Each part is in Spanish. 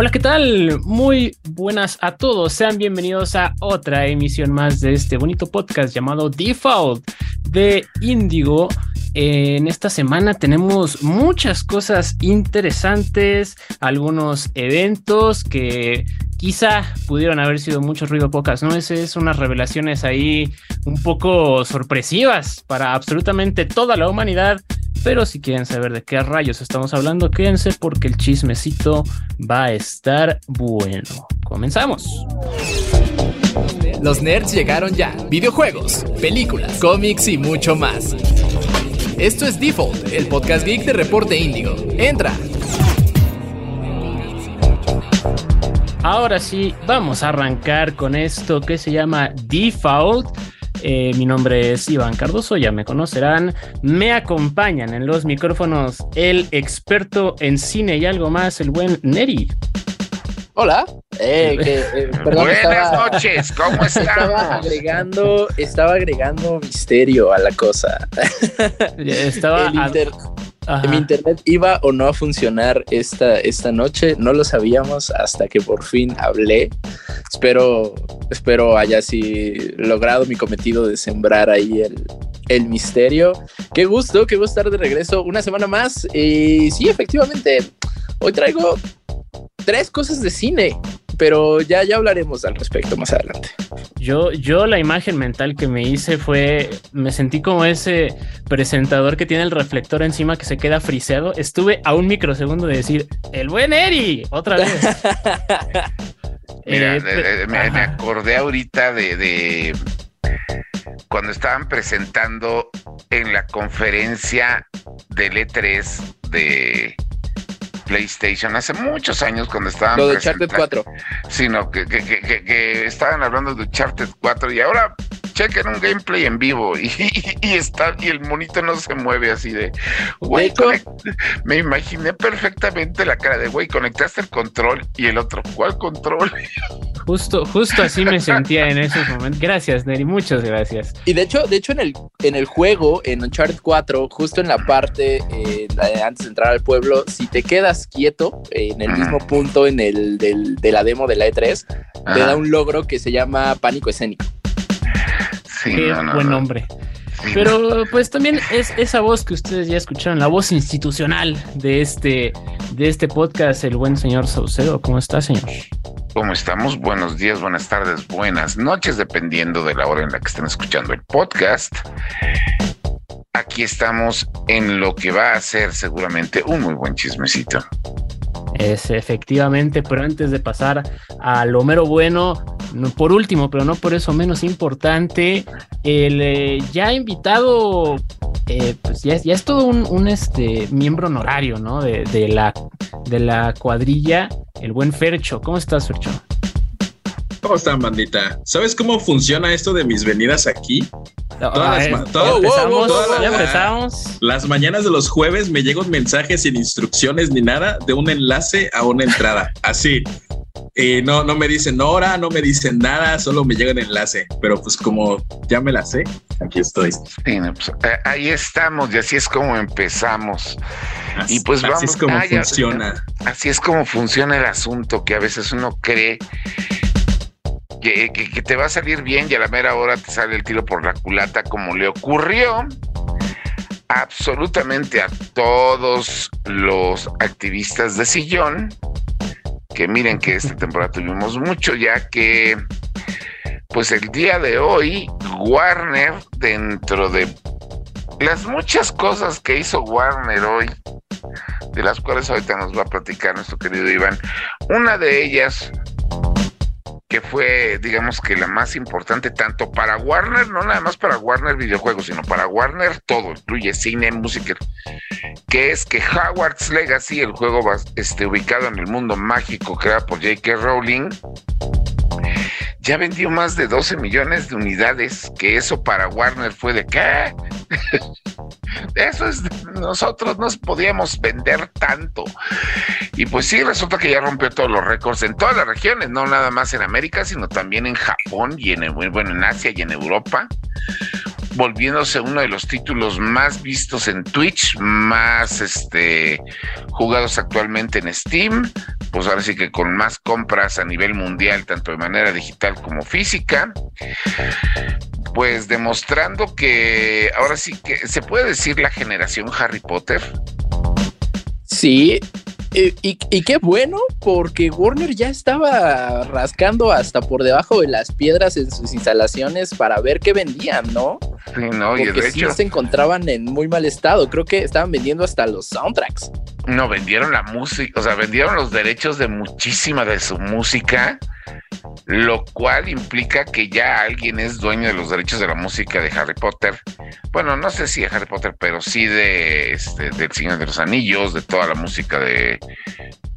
Hola, ¿qué tal? Muy buenas a todos. Sean bienvenidos a otra emisión más de este bonito podcast llamado Default de Indigo. En esta semana tenemos muchas cosas interesantes, algunos eventos que quizá pudieron haber sido mucho ruido, pocas nueces, unas revelaciones ahí un poco sorpresivas para absolutamente toda la humanidad. Pero si quieren saber de qué rayos estamos hablando, quédense porque el chismecito va a estar bueno. Comenzamos. Los nerds llegaron ya. Videojuegos, películas, cómics y mucho más. Esto es Default, el podcast geek de Reporte Índigo. Entra. Ahora sí, vamos a arrancar con esto que se llama Default. Eh, mi nombre es Iván Cardoso, ya me conocerán. Me acompañan en los micrófonos el experto en cine y algo más, el buen Neri. Hola. Eh, eh, Buenas noches, ¿cómo están? Estaba agregando, estaba agregando misterio a la cosa. Estaba mi internet iba o no a funcionar esta, esta noche, no lo sabíamos hasta que por fin hablé. Espero, espero haya así logrado mi cometido de sembrar ahí el, el misterio. Qué gusto, qué gusto estar de regreso una semana más. Y sí, efectivamente, hoy traigo tres cosas de cine, pero ya, ya hablaremos al respecto más adelante. Yo, yo la imagen mental que me hice fue, me sentí como ese presentador que tiene el reflector encima que se queda friseado. Estuve a un microsegundo de decir, el buen Eri, otra vez. Mira, eh, me, acordé ahorita de, de cuando estaban presentando en la conferencia del E3 de PlayStation hace muchos años cuando estaban. Lo de Uncharted 4. Sino que, que, que, que, estaban hablando de Uncharted 4 y ahora chequen un gameplay en vivo y, y, está y el monito no se mueve así de güey me imaginé perfectamente la cara de güey conectaste el control y el otro ¿cuál control? Justo, justo así me sentía en esos momentos. Gracias, Neri, muchas gracias. Y de hecho, de hecho en el, en el juego, en Uncharted 4, justo en la parte eh, antes de entrar al pueblo, si te quedas quieto en el mismo punto en el del, de la demo de la E3, te da un logro que se llama pánico escénico. Qué buen nombre. Pero pues también es esa voz que ustedes ya escucharon, la voz institucional de este, de este podcast, el buen señor Saucedo. ¿Cómo está, señor? ¿Cómo estamos? Buenos días, buenas tardes, buenas noches, dependiendo de la hora en la que estén escuchando el podcast. Aquí estamos en lo que va a ser seguramente un muy buen chismecito. Es efectivamente, pero antes de pasar a lo mero bueno, por último, pero no por eso menos importante, el eh, ya invitado, eh, pues ya, es todo un, este, miembro honorario, ¿no? De, de, la, de la cuadrilla, el buen Fercho. ¿Cómo estás, Fercho? ¿Cómo están, bandita? ¿Sabes cómo funciona esto de mis venidas aquí? Todas las, ya empezamos, Las mañanas de los jueves me llegan mensajes sin instrucciones ni nada de un enlace a una entrada. Así. Y no, no me dicen hora, no me dicen nada, solo me llega el enlace. Pero pues como ya me la sé, aquí estoy. Pues, eh, ahí estamos y así es como empezamos. Así, y pues vamos. Así es como ah, funciona. así es como funciona el asunto, que a veces uno cree que, te va a salir bien y a la mera hora te sale el tiro por la culata como le ocurrió absolutamente a todos los activistas de sillón, que miren que esta temporada tuvimos mucho, ya que pues el día de hoy Warner, dentro de las muchas cosas que hizo Warner hoy, de las cuales ahorita nos va a platicar nuestro querido Iván, una de ellas que fue, digamos que la más importante tanto para Warner, no nada más para Warner videojuegos, sino para Warner todo, incluye cine, música, que es que Howard's Legacy, el juego este, ubicado en el mundo mágico creado por J.K. Rowling, ya vendió más de 12 millones de unidades, que eso para Warner fue de qué. eso es, nosotros no podíamos vender tanto. Y pues sí, resulta que ya rompió todos los récords en todas las regiones, no nada más en América, sino también en Japón y en, bueno, en Asia y en Europa. Volviéndose uno de los títulos más vistos en Twitch, más este, jugados actualmente en Steam, pues ahora sí que con más compras a nivel mundial, tanto de manera digital como física, pues demostrando que ahora sí que se puede decir la generación Harry Potter. Sí, y, qué bueno, porque Warner ya estaba rascando hasta por debajo de las piedras en sus instalaciones para ver qué vendían, ¿no? Sí, no, y de hecho se encontraban en muy mal estado. Creo que estaban vendiendo hasta los soundtracks. No, vendieron la música, o sea, vendieron los derechos de muchísima de su música lo cual implica que ya alguien es dueño de los derechos de la música de Harry Potter. Bueno, no sé si de Harry Potter, pero sí de este, del Señor de los Anillos, de toda la música de,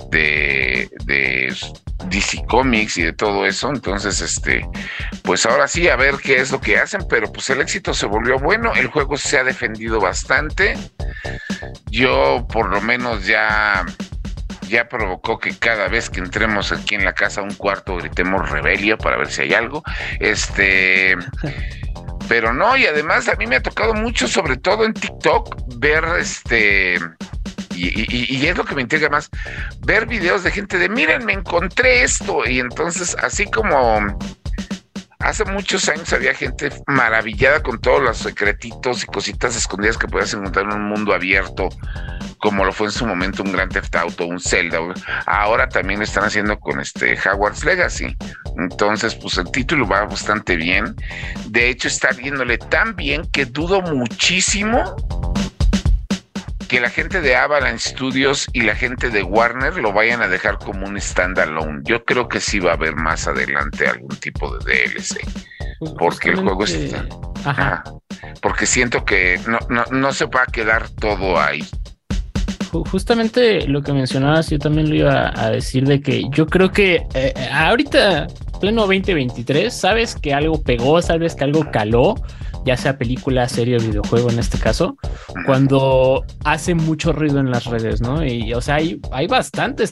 de, de DC Comics y de todo eso. Entonces, este, pues ahora sí, a ver qué es lo que hacen, pero pues el éxito se volvió bueno, el juego se ha defendido bastante. Yo por lo menos ya ya provocó que cada vez que entremos aquí en la casa a un cuarto gritemos rebelio para ver si hay algo. Este, pero no, y además a mí me ha tocado mucho, sobre todo en TikTok, ver este. Y, y, es lo que me intriga más, ver videos de gente de, miren, me encontré esto. Y entonces, así como hace muchos años había gente maravillada con todos los secretitos y cositas escondidas que podías encontrar en un mundo abierto, como lo fue en su momento un Grand Theft Auto, un Zelda. Ahora también lo están haciendo con este Hogwarts Legacy. Entonces, pues el título va bastante bien. De hecho, está viéndole tan bien que dudo muchísimo que la gente de Avalanche Studios y la gente de Warner lo vayan a dejar como un standalone. Yo creo que sí va a haber más adelante algún tipo de DLC. Pues porque el juego está. Ajá. porque siento que no, no, no se va a quedar todo ahí justamente lo que mencionabas, yo también lo iba a decir de que yo creo que eh, ahorita, pleno 2023, sabes que algo pegó, sabes que algo caló ya sea película, serie o videojuego en este caso, cuando hace mucho ruido en las redes, ¿no? Y o sea, hay, hay bastantes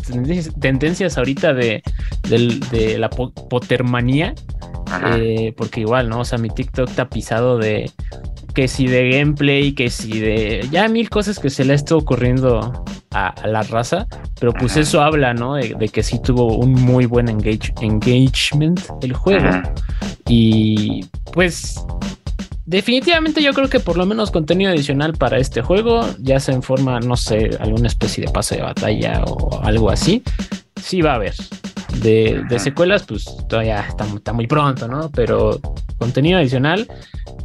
tendencias, ahorita de, de, la potermanía, eh, porque igual, ¿no? O sea, mi TikTok está pisado de que si de gameplay, que si de ya mil cosas que se le está ocurriendo a, la raza, pero pues eso habla, ¿no? De, que sí tuvo un muy buen engage, engagement el juego. Y pues definitivamente yo creo que por lo menos contenido adicional para este juego, ya sea en forma, no sé, alguna especie de pase de batalla o algo así, sí va a haber. De, secuelas, pues todavía está, muy pronto, ¿no? Pero contenido adicional,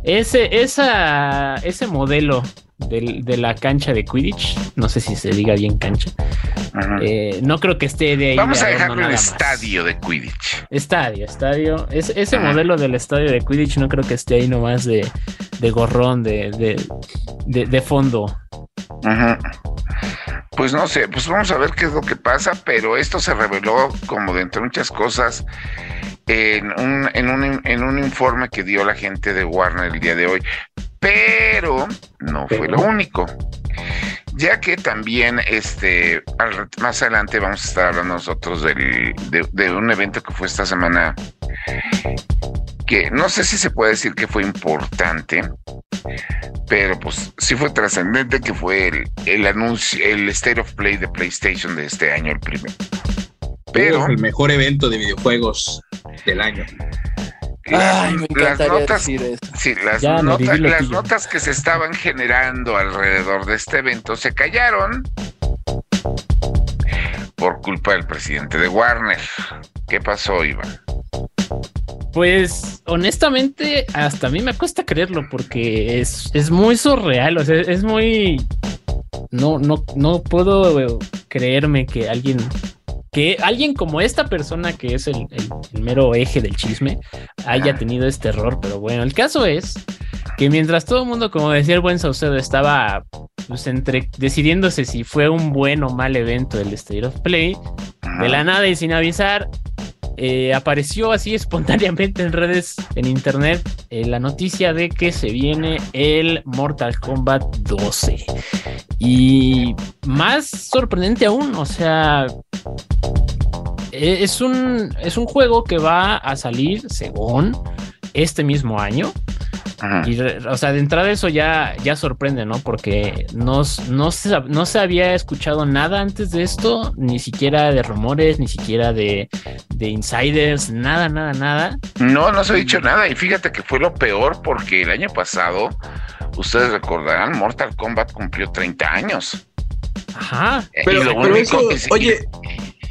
ese, esa, ese modelo de, la cancha de Quidditch, no sé si se diga bien cancha, eh, no creo que esté de ahí. Vamos a dejarlo el estadio de Quidditch. Estadio, estadio. ese modelo del estadio de Quidditch no creo que esté ahí nomás de, de gorrón, de, de, de, fondo. Pues no sé, pues vamos a ver qué es lo que pasa, pero esto se reveló como de entre muchas cosas en un, en un, en un informe que dio la gente de Warner el día de hoy. Pero no fue lo único. Ya que también este más adelante vamos a estar hablando nosotros del, de, un evento que fue esta semana que no sé si se puede decir que fue importante, pero pues sí fue trascendente que fue el, el, anuncio, el State of Play de PlayStation de este año, el primero. Pero el mejor evento de videojuegos del año. Ay, me las notas, Sí, las, las notas que se estaban generando alrededor de este evento se callaron por culpa del presidente de Warner. ¿Qué pasó, Iván? Pues honestamente, hasta a mí me cuesta creerlo porque es, es muy surreal, o sea, es muy... No, no, no puedo creerme que alguien que alguien como esta persona que es el, mero eje del chisme haya tenido este error, pero bueno, el caso es que mientras todo el mundo, como decía el buen Saucedo, estaba pues, entre decidiéndose si fue un buen o mal evento del State of Play, de la nada y sin avisar, eh, apareció así espontáneamente en redes, en internet, eh, la noticia de que se viene el Mortal Kombat 12. Y más sorprendente aún, o sea, es un, es un juego que va a salir, según este mismo año. Y, o sea, de entrada eso ya, ya sorprende, ¿no? Porque no, no, se, no se había escuchado nada antes de esto, ni siquiera de rumores, ni siquiera de, de insiders, nada, nada, nada. No, no se ha dicho nada. Y fíjate que fue lo peor porque el año pasado, ustedes recordarán, Mortal Kombat cumplió 30 años. Ajá. Pero, oye,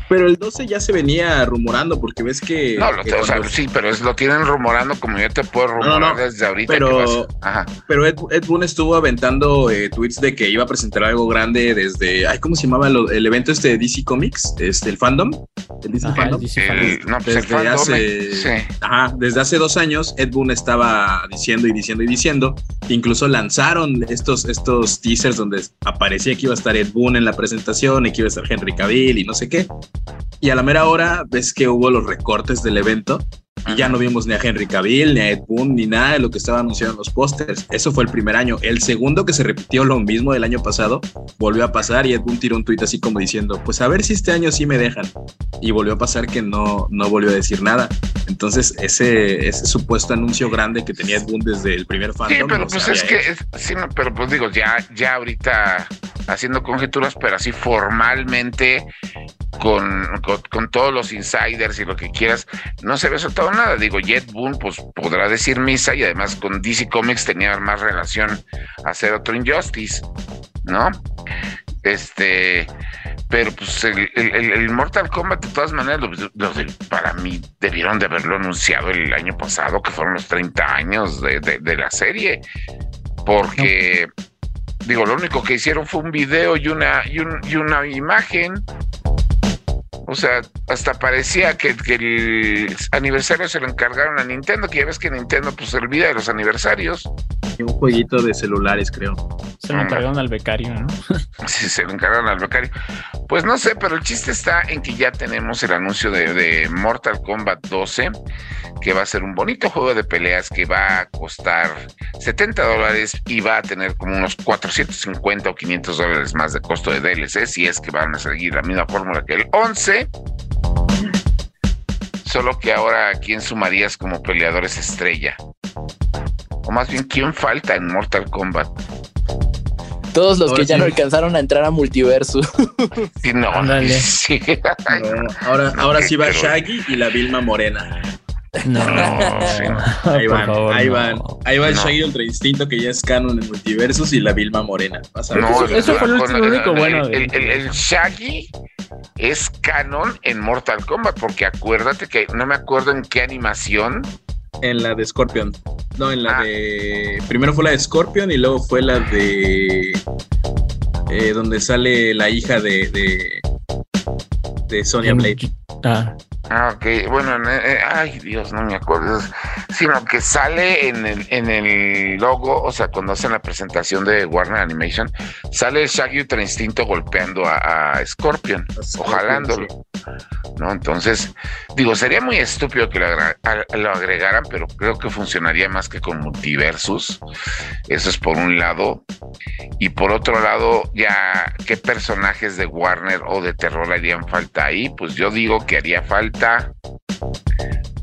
pero el 12 ya se venía rumorando porque ves que. No, o sea, sí, pero es, lo tienen rumorando como yo te puedo rumorar desde ahorita. Pero, pero Ed, Ed, Boon estuvo aventando eh, tweets de que iba a presentar algo grande desde. Ay, ¿Cómo se llamaba el evento este de DC Comics? Este, el fandom. El DC Fandom. no, pues desde, el hace, ajá, desde hace dos años, Ed Boon estaba diciendo y diciendo y diciendo. Incluso lanzaron estos, estos teasers donde aparecía que iba a estar Ed Boon en la presentación y que iba a estar Henry Cavill y no sé qué. Y a la mera hora ves que hubo los recortes del evento y ya no vimos ni a Henry Cavill, ni a Ed Boon, ni nada de lo que estaba anunciado en los pósters. Eso fue el primer año. El segundo que se repitió lo mismo del año pasado, volvió a pasar y Ed Boon tiró un tuit así como diciendo, pues a ver si este año sí me dejan. Y volvió a pasar que no, no volvió a decir nada. Entonces ese, ese supuesto anuncio grande que tenía Ed Boon desde el primer fandom. Sí, pero pues es que, sí, pero pues digo, ya, ya ahorita haciendo conjeturas, pero así formalmente con, con, todos los insiders y lo que quieras, no se ve soltado nada. Digo, Jet Boon pues podrá decir misa y además con DC Comics tenía más relación a hacer otro Injustice, ¿no? Este, pero pues el, Mortal Kombat de todas maneras, para mí debieron de haberlo anunciado el año pasado, que fueron los 30 años de, de, la serie, porque... Digo, lo único que hicieron fue un video y una, y una imagen o sea, hasta parecía que, el aniversario se lo encargaron a Nintendo, que ya ves que Nintendo pues se olvida de los aniversarios. Un jueguito de celulares, creo. Se lo encargaron al becario, ¿no? sí, se lo encargaron al becario. Pues no sé, pero el chiste está en que ya tenemos el anuncio de, de Mortal Kombat 12 que va a ser un bonito juego de peleas que va a costar 70 dólares y va a tener como unos 450 o 500 dólares más de costo de DLC si es que van a seguir la misma fórmula que el 11. Solo que ahora, ¿quién sumarías como peleadores estrella? O más bien, ¿quién falta en Mortal Kombat? Todos los que ya no alcanzaron a entrar a multiverso. Sí, no, sí. ahora, ahora sí va Shaggy y la Vilma Morena. No, ahí van, ahí van, ahí va el Shaggy Ultra Instinto que ya es canon en multiversos y la Vilma Morena. No, eso, fue el único bueno. El, Shaggy es canon en Mortal Kombat, porque acuérdate que no me acuerdo en qué animación. En la de Scorpion. No, en la ah. de. Primero fue la de Scorpion y luego fue la de. Eh, donde sale la hija de. de, de Sonya Blade. Ah. Ah, ok. Bueno, eh, ay Dios, no me acuerdo. Sino que sale en el, en el logo, o sea, cuando hacen la presentación de Warner Animation, sale el Shaggy Ultra Instinto golpeando a, Scorpion, o jalándolo. ¿No? Entonces, digo, sería muy estúpido que lo, agregaran, pero creo que funcionaría más que con multiversus. Eso es por un lado. Y por otro lado, ya, ¿qué personajes de Warner o de terror harían falta ahí? Pues yo digo que haría falta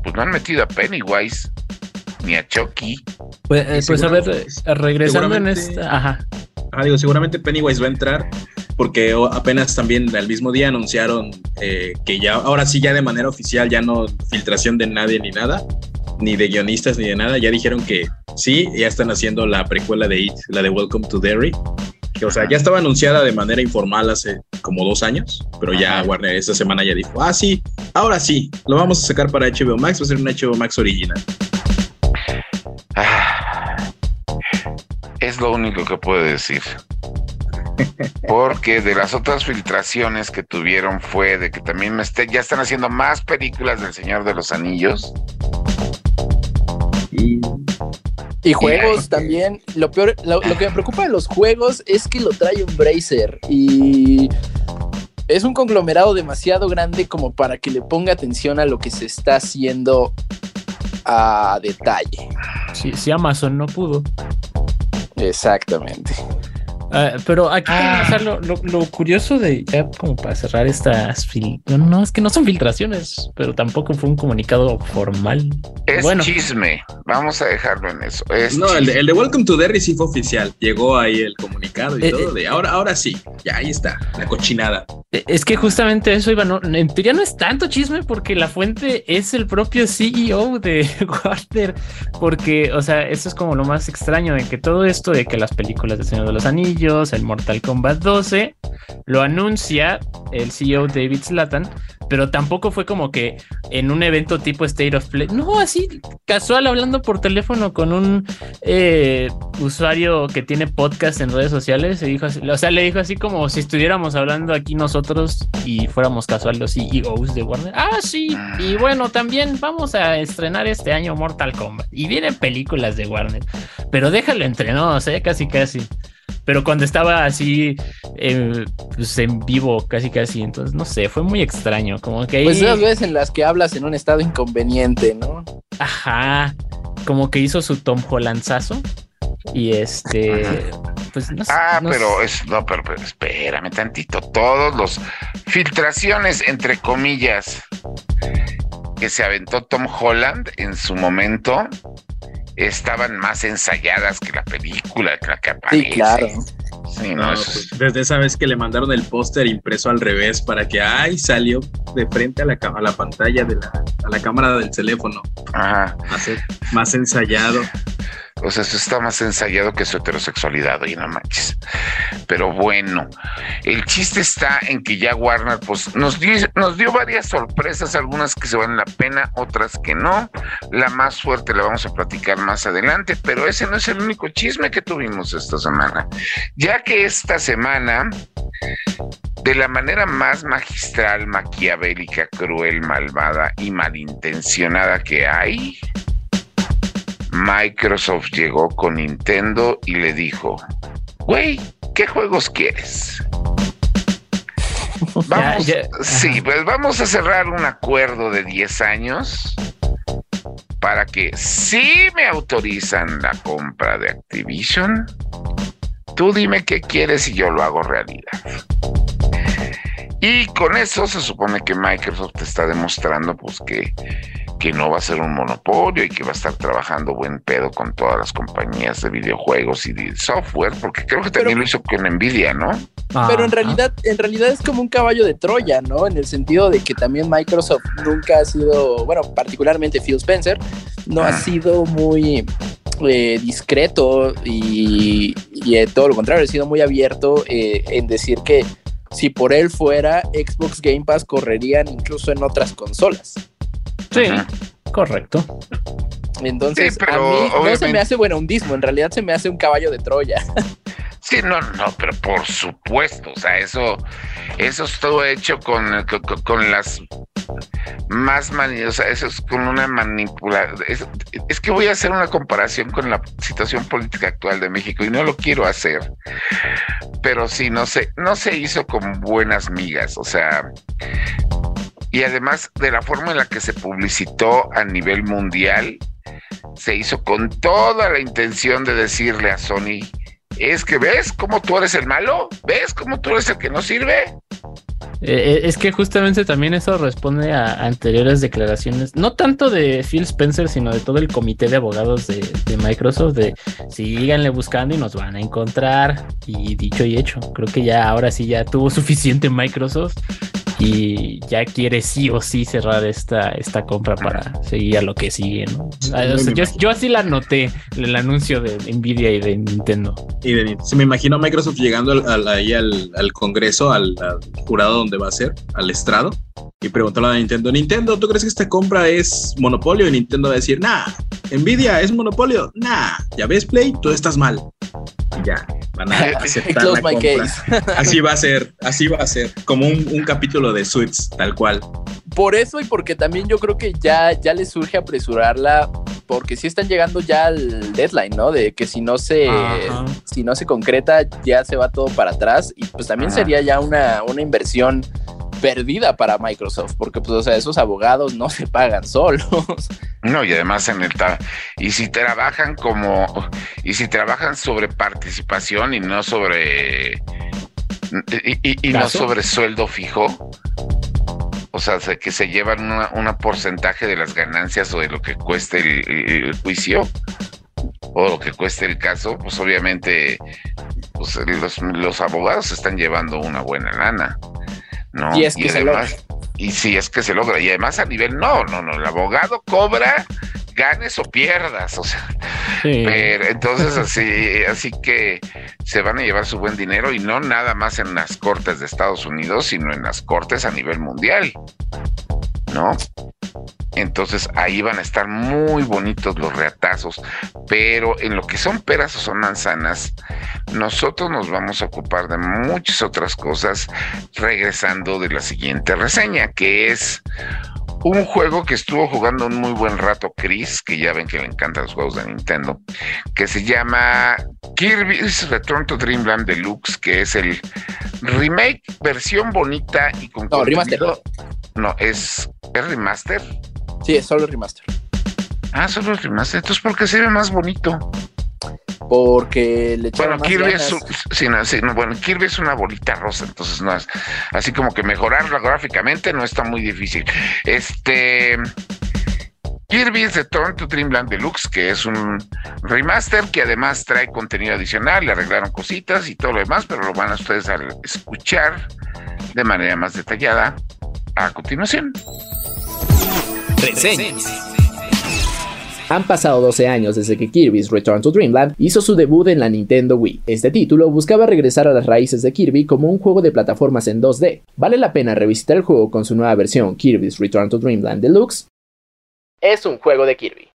pues no han metido a Pennywise ni a Chucky. Pues, eh, pues a ver, eh, regresando en esta. Ajá. Ah, digo, seguramente Pennywise va a entrar porque apenas también al mismo día anunciaron eh, que ya, ahora sí, ya de manera oficial, ya no filtración de nadie ni nada, ni de guionistas ni de nada, ya dijeron que sí, ya están haciendo la precuela de It, la de Welcome to Derry, o sea, ya estaba anunciada de manera informal hace como dos años, pero ya Warner esta semana ya dijo, ah, sí, ahora sí, lo vamos a sacar para HBO Max, va a ser un HBO Max original. Ah, es lo único que puedo decir. Porque de las otras filtraciones que tuvieron fue de que también me ya están haciendo más películas del Señor de los Anillos. Y y juegos también. Lo peor, lo, que me preocupa de los juegos es que lo trae un Bracer y es un conglomerado demasiado grande como para que le ponga atención a lo que se está haciendo a detalle. Si, si Amazon no pudo. Exactamente. Ah, pero aquí ah. lo, curioso de ya como para cerrar estas no, no, es que no son filtraciones, pero tampoco fue un comunicado formal. Es chisme, vamos a dejarlo en eso. no, el de, Welcome to Derry sí fue oficial. Llegó ahí el comunicado y eh, todo de ahora, ahora sí, ya ahí está, la cochinada. Eh, es que justamente eso iba, no, en teoría no es tanto chisme porque la fuente es el propio CEO de Warner, porque, o sea, eso es como lo más extraño de que todo esto de que las películas de Señor de los Anillos el Mortal Kombat 12, lo anuncia el CEO David Slatan, pero tampoco fue como que en un evento tipo State of Play, no, así casual hablando por teléfono con un eh, usuario que tiene podcast en redes sociales, se dijo o sea, le dijo así como si estuviéramos hablando aquí nosotros y fuéramos casual los CEOs de Warner. Ah, sí, y bueno, también vamos a estrenar este año Mortal Kombat y vienen películas de Warner, pero déjalo entre nos, ¿eh? casi casi pero cuando estaba así eh, pues en vivo, casi casi, entonces no sé, fue muy extraño, como que Pues esas veces en las que hablas en un estado inconveniente, ¿no? Ajá, como que hizo su Tom Hollandzazo y este, pues no sé. Ah, pero es, no, pero, pero espérame tantito, todos los filtraciones, entre comillas, que se aventó Tom Holland en su momento, estaban más ensayadas que la película, que la que aparece. Sí, claro. Sí, no, pues, desde esa vez que le mandaron el póster impreso al revés para que, ay, salió de frente a la, a la pantalla de la, a la cámara del teléfono. Ajá. más ensayado. O sea, eso está más ensayado que su heterosexualidad, oye, no manches. Pero bueno, el chiste está en que ya Warner pues, nos, dio, nos dio varias sorpresas, algunas que se valen la pena, otras que no. La más fuerte la vamos a platicar más adelante, pero ese no es el único chisme que tuvimos esta semana. Ya que esta semana, de la manera más magistral, maquiavélica, cruel, malvada y malintencionada que hay, Microsoft llegó con Nintendo y le dijo, güey, ¿qué juegos quieres? Vamos, sí, pues vamos a cerrar un acuerdo de 10 años para que si me autorizan la compra de Activision, tú dime qué quieres y yo lo hago realidad. Y con eso se supone que Microsoft está demostrando pues que que no va a ser un monopolio y que va a estar trabajando buen pedo con todas las compañías de videojuegos y de software, porque creo que también lo hizo con Nvidia, ¿no? Pero en realidad, en realidad es como un caballo de Troya, ¿no? En el sentido de que también Microsoft nunca ha sido, bueno, particularmente Phil Spencer, no ha sido muy eh, discreto y, y todo lo contrario, ha sido muy abierto eh, en decir que si por él fuera, Xbox Game Pass correrían incluso en otras consolas. Sí, correcto. Entonces, a mí no se me hace bueno un dismo, en realidad se me hace un caballo de Troya. Sí, no, no, pero por supuesto, o sea, eso, eso es todo hecho con, con, las más o sea, eso es con una manipulación. Es, que voy a hacer una comparación con la situación política actual de México y no lo quiero hacer, pero sí, no sé, no se hizo con buenas migas, o sea, y además de la forma en la que se publicitó a nivel mundial, se hizo con toda la intención de decirle a Sony, es que ves cómo tú eres el malo, ves cómo tú eres el que no sirve. Eh, eh, es que justamente también eso responde a anteriores declaraciones, no tanto de Phil Spencer, sino de todo el comité de abogados de, de, Microsoft, de síganle buscando y nos van a encontrar. Y dicho y hecho, creo que ya ahora sí ya tuvo suficiente Microsoft y ya quiere sí o sí cerrar esta, esta compra para seguir a lo que sigue, ¿no? Yo, así la noté, el anuncio de Nvidia y de Nintendo. Y de, se me imagino a Microsoft llegando al, ahí al, Congreso, al, jurado donde va a ser, al estrado, y preguntarle a Nintendo, Nintendo, ¿tú crees que esta compra es monopolio? Y Nintendo va a decir, nah, Nvidia es monopolio, nah, ya ves Play, tú estás mal. Y ya, van a aceptar la compra. Así va a ser, así va a ser, como un, un capítulo de Suits, tal cual. Por eso y porque también yo creo que ya, ya les surge apresurarla, porque si están llegando ya al deadline, ¿no? De que si no se, si no se concreta, ya se va todo para atrás. Y pues también sería ya una, una inversión perdida para Microsoft, porque pues, o sea, esos abogados no se pagan solos. No, y además en el y si trabajan como y si trabajan sobre participación y no sobre y, no sobre sueldo fijo, o sea, que se llevan un porcentaje de las ganancias o de lo que cueste el, juicio o lo que cueste el caso, pues obviamente pues los, los abogados están llevando una buena lana. ¿No? Y es que se logra. Y si es que se logra. Y además a nivel, no, no, no, el abogado cobra ganes o pierdas, o sea, pero entonces así, así que se van a llevar su buen dinero y no nada más en las cortes de Estados Unidos, sino en las cortes a nivel mundial, ¿no? Entonces ahí van a estar muy bonitos los reatazos, pero en lo que son peras o son manzanas, nosotros nos vamos a ocupar de muchas otras cosas regresando de la siguiente reseña, que es un juego que estuvo jugando un muy buen rato Chris, que ya ven que le encantan los juegos de Nintendo, que se llama Kirby's Return to Dreamland Deluxe, que es el remake, versión bonita y con no, remaster. No, es, es remaster. Sí, es solo remaster. Ah, solo el remaster. Entonces, ¿por qué se ve más bonito? Porque le bueno, Kirby es, bueno, Kirby es una bolita rosa, entonces no es así como que mejorarla gráficamente no está muy difícil. Este Kirby es de to Dreamland Deluxe, que es un remaster que además trae contenido adicional, le arreglaron cositas y todo lo demás, pero lo van a ustedes a escuchar de manera más detallada a continuación. Han pasado 12 años desde que Kirby's Return to Dreamland hizo su debut en la Nintendo Wii. Este título buscaba regresar a las raíces de Kirby como un juego de plataformas en 2D. ¿Vale la pena revisitar el juego con su nueva versión Kirby's Return to Dreamland Deluxe? Es un juego de Kirby.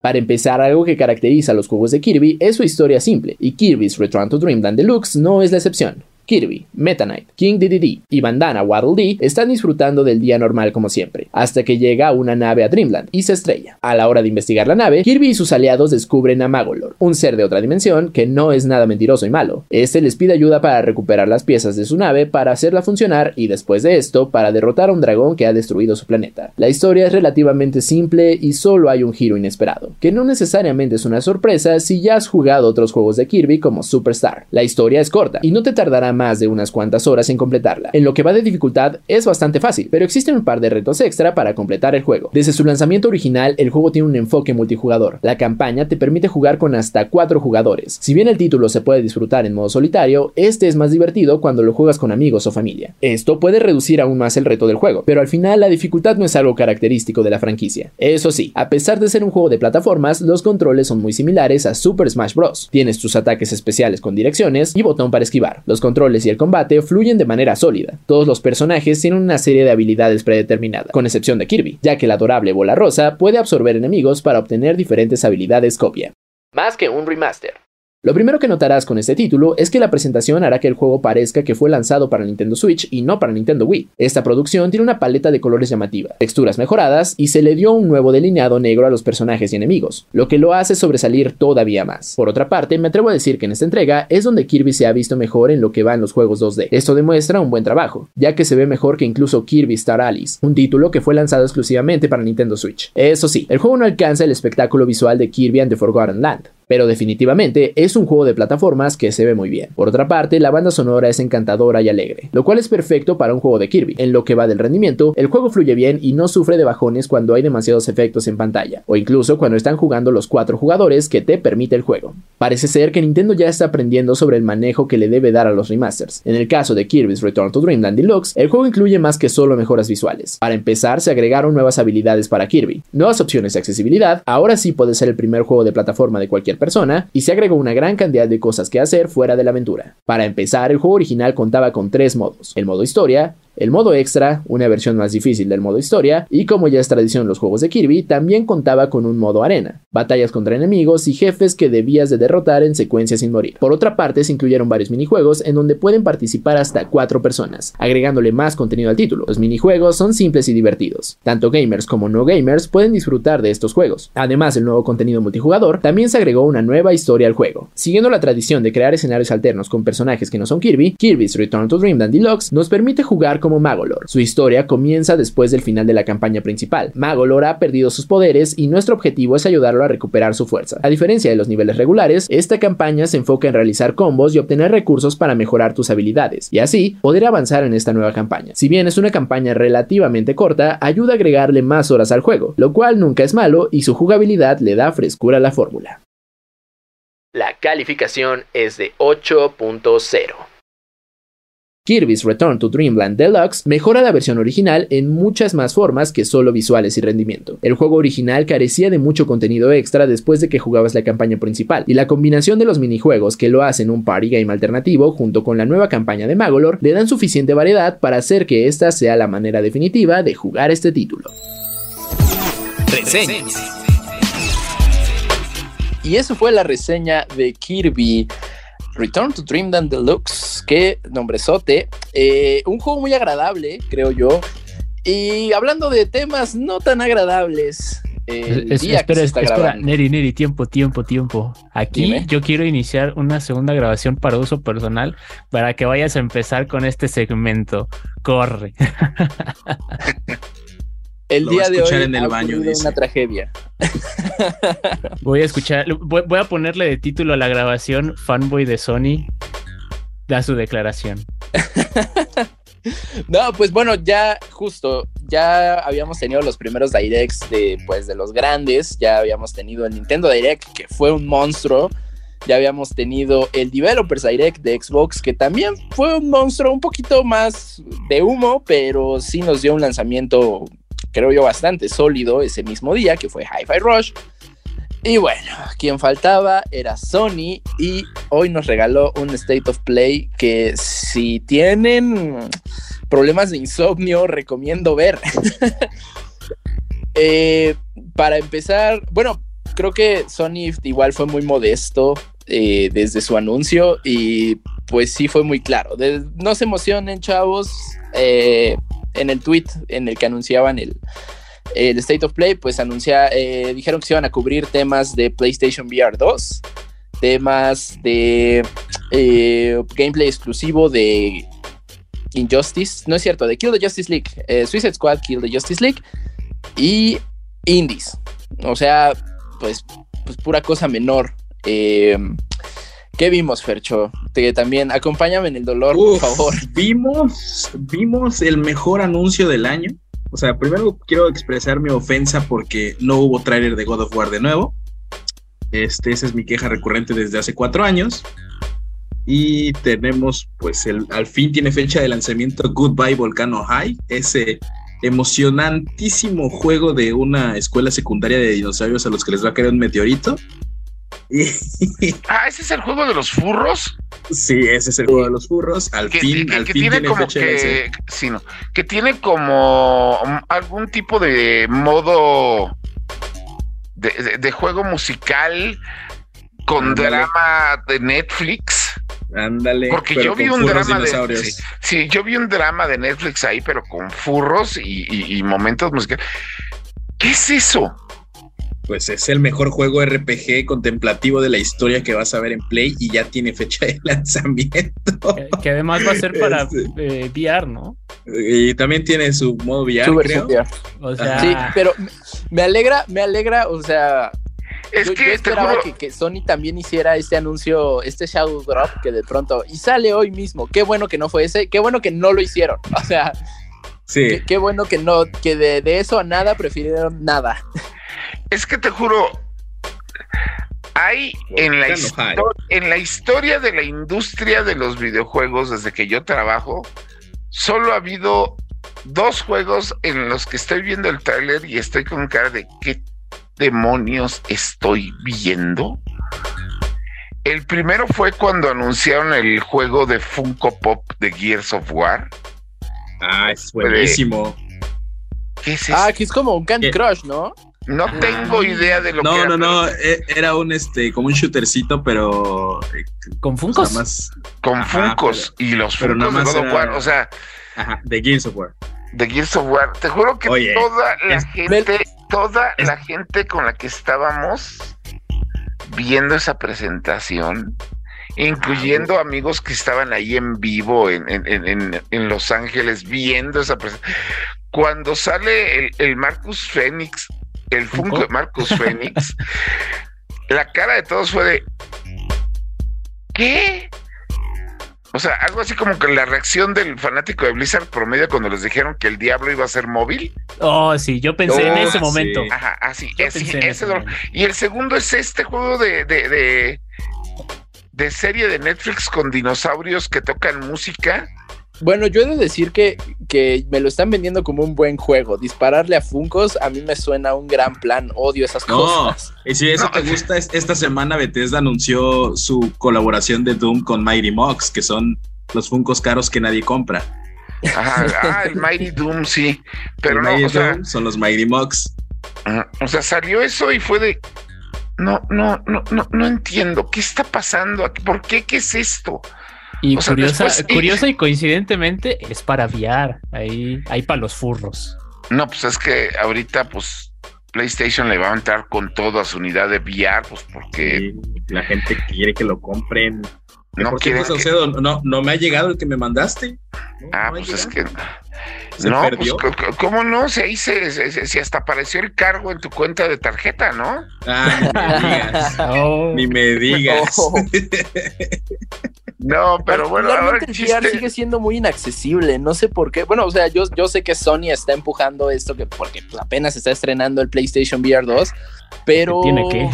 Para empezar, algo que caracteriza a los juegos de Kirby es su historia simple, y Kirby's Return to Dreamland Deluxe no es la excepción. Kirby, Meta Knight, King Dedede y Bandana Waddle Dee están disfrutando del día normal como siempre, hasta que llega una nave a Dreamland y se estrella. A la hora de investigar la nave, Kirby y sus aliados descubren a Magolor, un ser de otra dimensión que no es nada mentiroso y malo. Este les pide ayuda para recuperar las piezas de su nave para hacerla funcionar y después de esto para derrotar a un dragón que ha destruido su planeta. La historia es relativamente simple y solo hay un giro inesperado, que no necesariamente es una sorpresa si ya has jugado otros juegos de Kirby como Superstar. La historia es corta y no te tardará más de unas cuantas horas en completarla. En lo que va de dificultad es bastante fácil, pero existen un par de retos extra para completar el juego. Desde su lanzamiento original, el juego tiene un enfoque multijugador. La campaña te permite jugar con hasta 4 jugadores. Si bien el título se puede disfrutar en modo solitario, este es más divertido cuando lo juegas con amigos o familia. Esto puede reducir aún más el reto del juego, pero al final la dificultad no es algo característico de la franquicia. Eso sí, a pesar de ser un juego de plataformas, los controles son muy similares a Super Smash Bros. Tienes tus ataques especiales con direcciones y botón para esquivar. Los controles y el combate fluyen de manera sólida. Todos los personajes tienen una serie de habilidades predeterminadas, con excepción de Kirby, ya que la adorable bola rosa puede absorber enemigos para obtener diferentes habilidades copia. Más que un remaster. Lo primero que notarás con este título es que la presentación hará que el juego parezca que fue lanzado para Nintendo Switch y no para Nintendo Wii. Esta producción tiene una paleta de colores llamativa, texturas mejoradas y se le dio un nuevo delineado negro a los personajes y enemigos, lo que lo hace sobresalir todavía más. Por otra parte, me atrevo a decir que en esta entrega es donde Kirby se ha visto mejor en lo que va en los juegos 2D. Esto demuestra un buen trabajo, ya que se ve mejor que incluso Kirby Star Allies, un título que fue lanzado exclusivamente para Nintendo Switch. Eso sí, el juego no alcanza el espectáculo visual de Kirby and the Forgotten Land, pero definitivamente es un juego de plataformas que se ve muy bien. Por otra parte, la banda sonora es encantadora y alegre, lo cual es perfecto para un juego de Kirby. En lo que va del rendimiento, el juego fluye bien y no sufre de bajones cuando hay demasiados efectos en pantalla, o incluso cuando están jugando los cuatro jugadores que te permite el juego. Parece ser que Nintendo ya está aprendiendo sobre el manejo que le debe dar a los remasters. En el caso de Kirby's Return to Dreamland Deluxe, el juego incluye más que solo mejoras visuales. Para empezar, se agregaron nuevas habilidades para Kirby, nuevas opciones de accesibilidad, ahora sí puede ser el primer juego de plataforma de cualquier persona, y se agregó una gran cantidad de cosas que hacer fuera de la aventura. Para empezar, el juego original contaba con tres modos, el modo historia, el modo extra, una versión más difícil del modo historia, y como ya es tradición en los juegos de Kirby, también contaba con un modo arena, batallas contra enemigos y jefes que debías de derrotar en secuencia sin morir. Por otra parte, se incluyeron varios minijuegos en donde pueden participar hasta cuatro personas, agregándole más contenido al título. Los minijuegos son simples y divertidos. Tanto gamers como no gamers pueden disfrutar de estos juegos. Además del nuevo contenido multijugador, también se agregó una nueva historia al juego. Siguiendo la tradición de crear escenarios alternos con personajes que no son Kirby, Kirby's Return to Dreamland Deluxe nos permite jugar con Magolor. Su historia comienza después del final de la campaña principal. Magolor ha perdido sus poderes y nuestro objetivo es ayudarlo a recuperar su fuerza. A diferencia de los niveles regulares, esta campaña se enfoca en realizar combos y obtener recursos para mejorar tus habilidades, y así poder avanzar en esta nueva campaña. Si bien es una campaña relativamente corta, ayuda a agregarle más horas al juego, lo cual nunca es malo y su jugabilidad le da frescura a la fórmula. La calificación es de 8.0. Kirby's Return to Dreamland Deluxe mejora la versión original en muchas más formas que solo visuales y rendimiento. El juego original carecía de mucho contenido extra después de que jugabas la campaña principal, y la combinación de los minijuegos que lo hacen un party game alternativo junto con la nueva campaña de Magolor le dan suficiente variedad para hacer que esta sea la manera definitiva de jugar este título. Reseñas. Y eso fue la reseña de Kirby Return to Dreamland Deluxe. Qué nombrezote. Eh, un juego muy agradable, creo yo. Y hablando de temas no tan agradables. El Es- día que espera, se está espera, grabando. Neri, Neri, tiempo, tiempo, tiempo. Aquí Dime. yo quiero iniciar una segunda grabación para uso personal para que vayas a empezar con este segmento. Corre. El Lo día de hoy en el ha baño, ocurrido dice. una tragedia. Voy a escuchar, voy, voy a ponerle de título a la grabación Fanboy de Sony. Da su declaración. No, pues bueno, ya justo, ya habíamos tenido los primeros directs de, pues, de los grandes, ya habíamos tenido el Nintendo Direct, que fue un monstruo, ya habíamos tenido el Developers Direct de Xbox, que también fue un monstruo un poquito más de humo, pero sí nos dio un lanzamiento, creo yo, bastante sólido ese mismo día, que fue Hi-Fi Rush. Y bueno, quien faltaba era Sony y hoy nos regaló un State of Play que si tienen problemas de insomnio recomiendo ver. Eh, para empezar, bueno, creo que Sony igual fue muy modesto eh, desde su anuncio y pues sí fue muy claro. De- no se emocionen, chavos. eh, en el tweet en el que anunciaban el, State of Play, pues anuncia, eh, dijeron que se iban a cubrir temas de PlayStation VR 2, temas de eh, gameplay exclusivo de Injustice, no es cierto, de Kill the Justice League, eh, Suicide Squad, Kill the Justice League y Indies. O sea, pues, pues pura cosa menor. ¿Qué vimos, Fercho? Te, también acompáñame en el dolor, Uf, por favor. Vimos, vimos el mejor anuncio del año. O sea, primero quiero expresar mi ofensa porque no hubo tráiler de God of War de nuevo. Este, esa es mi queja recurrente desde hace cuatro años. Y tenemos, pues, el, al fin tiene fecha de lanzamiento Goodbye Volcano High, ese emocionantísimo juego de una escuela secundaria de dinosaurios a los que les va a caer un meteorito. Ah, ese es el juego de los furros. sí, ese es el juego de los furros. Al Que, fin, que- al que fin tiene como que, sí, no, que tiene como algún tipo de modo de, de- de juego musical con drama de Netflix. Ándale. Porque yo vi un drama de sí, sí, yo vi un drama de Netflix ahí, pero con furros y, y- y momentos musicales. ¿Qué es eso? Pues es el mejor juego RPG contemplativo de la historia que vas a ver en Play y ya tiene fecha de lanzamiento. Que, que además va a ser para Este. eh, VR, ¿no? Y también tiene su modo VR, Su creo. versión VR. O sea, Sí, pero me- alegra, me alegra, o sea, Es yo, que yo te esperaba juro- que, que Sony también hiciera este anuncio, este Shadow Drop, que de pronto, y sale hoy mismo. Qué bueno que no fue ese, qué bueno que no lo hicieron. O sea, Sí. qué, qué bueno que no, que de, de eso a nada prefirieron nada. Es que te juro, hay en la, en historia de la industria de los videojuegos desde que yo trabajo, solo ha habido dos juegos en los que estoy viendo el tráiler y estoy con cara de qué demonios estoy viendo. El primero fue cuando anunciaron el juego de Funko Pop de Gears of War. Ah, es buenísimo. ¿Qué es eso? Ah, que es como un Candy. Crush, ¿no? No tengo idea de lo que No, era, no, no. pero e- Era un este, como un shootercito, pero. eh, con o Funkos. sea, más. Con Ajá, Funkos y los pero Funkos de nada más God of era- War. O sea, Ajá, de Gears of War. de Gears of War. Te juro que Oye, toda la es- gente, toda es- la gente con la que estábamos viendo esa presentación incluyendo amigos que estaban ahí en vivo en, en, Los Ángeles viendo esa presentación. Cuando sale el, Marcus Phoenix, el Funko de Marcus Phoenix, la cara de todos fue de ¿qué? O sea, algo así como que la reacción del fanático de Blizzard promedio cuando les dijeron que el diablo iba a ser móvil. Oh, sí, yo pensé en ese momento. Ajá, así, ese Y el segundo es este juego de, de, de, de serie de Netflix con dinosaurios que tocan música bueno, yo he de decir que, que me lo están vendiendo como un buen juego. Dispararle a Funcos a mí me suena un gran plan. Odio esas cosas. Y si eso te gusta, esta semana Bethesda anunció su colaboración de Doom con Mighty Mox, que son los Funcos caros que nadie compra. Ajá, ah, el Mighty Doom, sí. Pero no, o sea, son los Mighty Mox. O sea, salió eso y fue de. No, no, no, no, no entiendo. ¿Qué está pasando aquí? ¿Por qué? ¿Qué es esto? Y curiosa, y coincidentemente es para VR, ahí, ahí para los furros. No, pues es que ahorita, pues, PlayStation le va a entrar con toda su unidad de VR, pues porque la gente quiere que lo compren. No quiere no, no me ha llegado el que me mandaste. ah, pues es que no, pues, ¿cómo no? Si ahí se, si hasta apareció el cargo en tu cuenta de tarjeta, ¿no? Ah, ni me digas. Oh. Ni me digas. No, pero bueno, ahora el VR sigue siendo muy inaccesible, no sé por qué. Bueno, o sea, yo, yo sé que Sony está empujando esto que porque apenas está estrenando el PlayStation VR 2, pero tiene que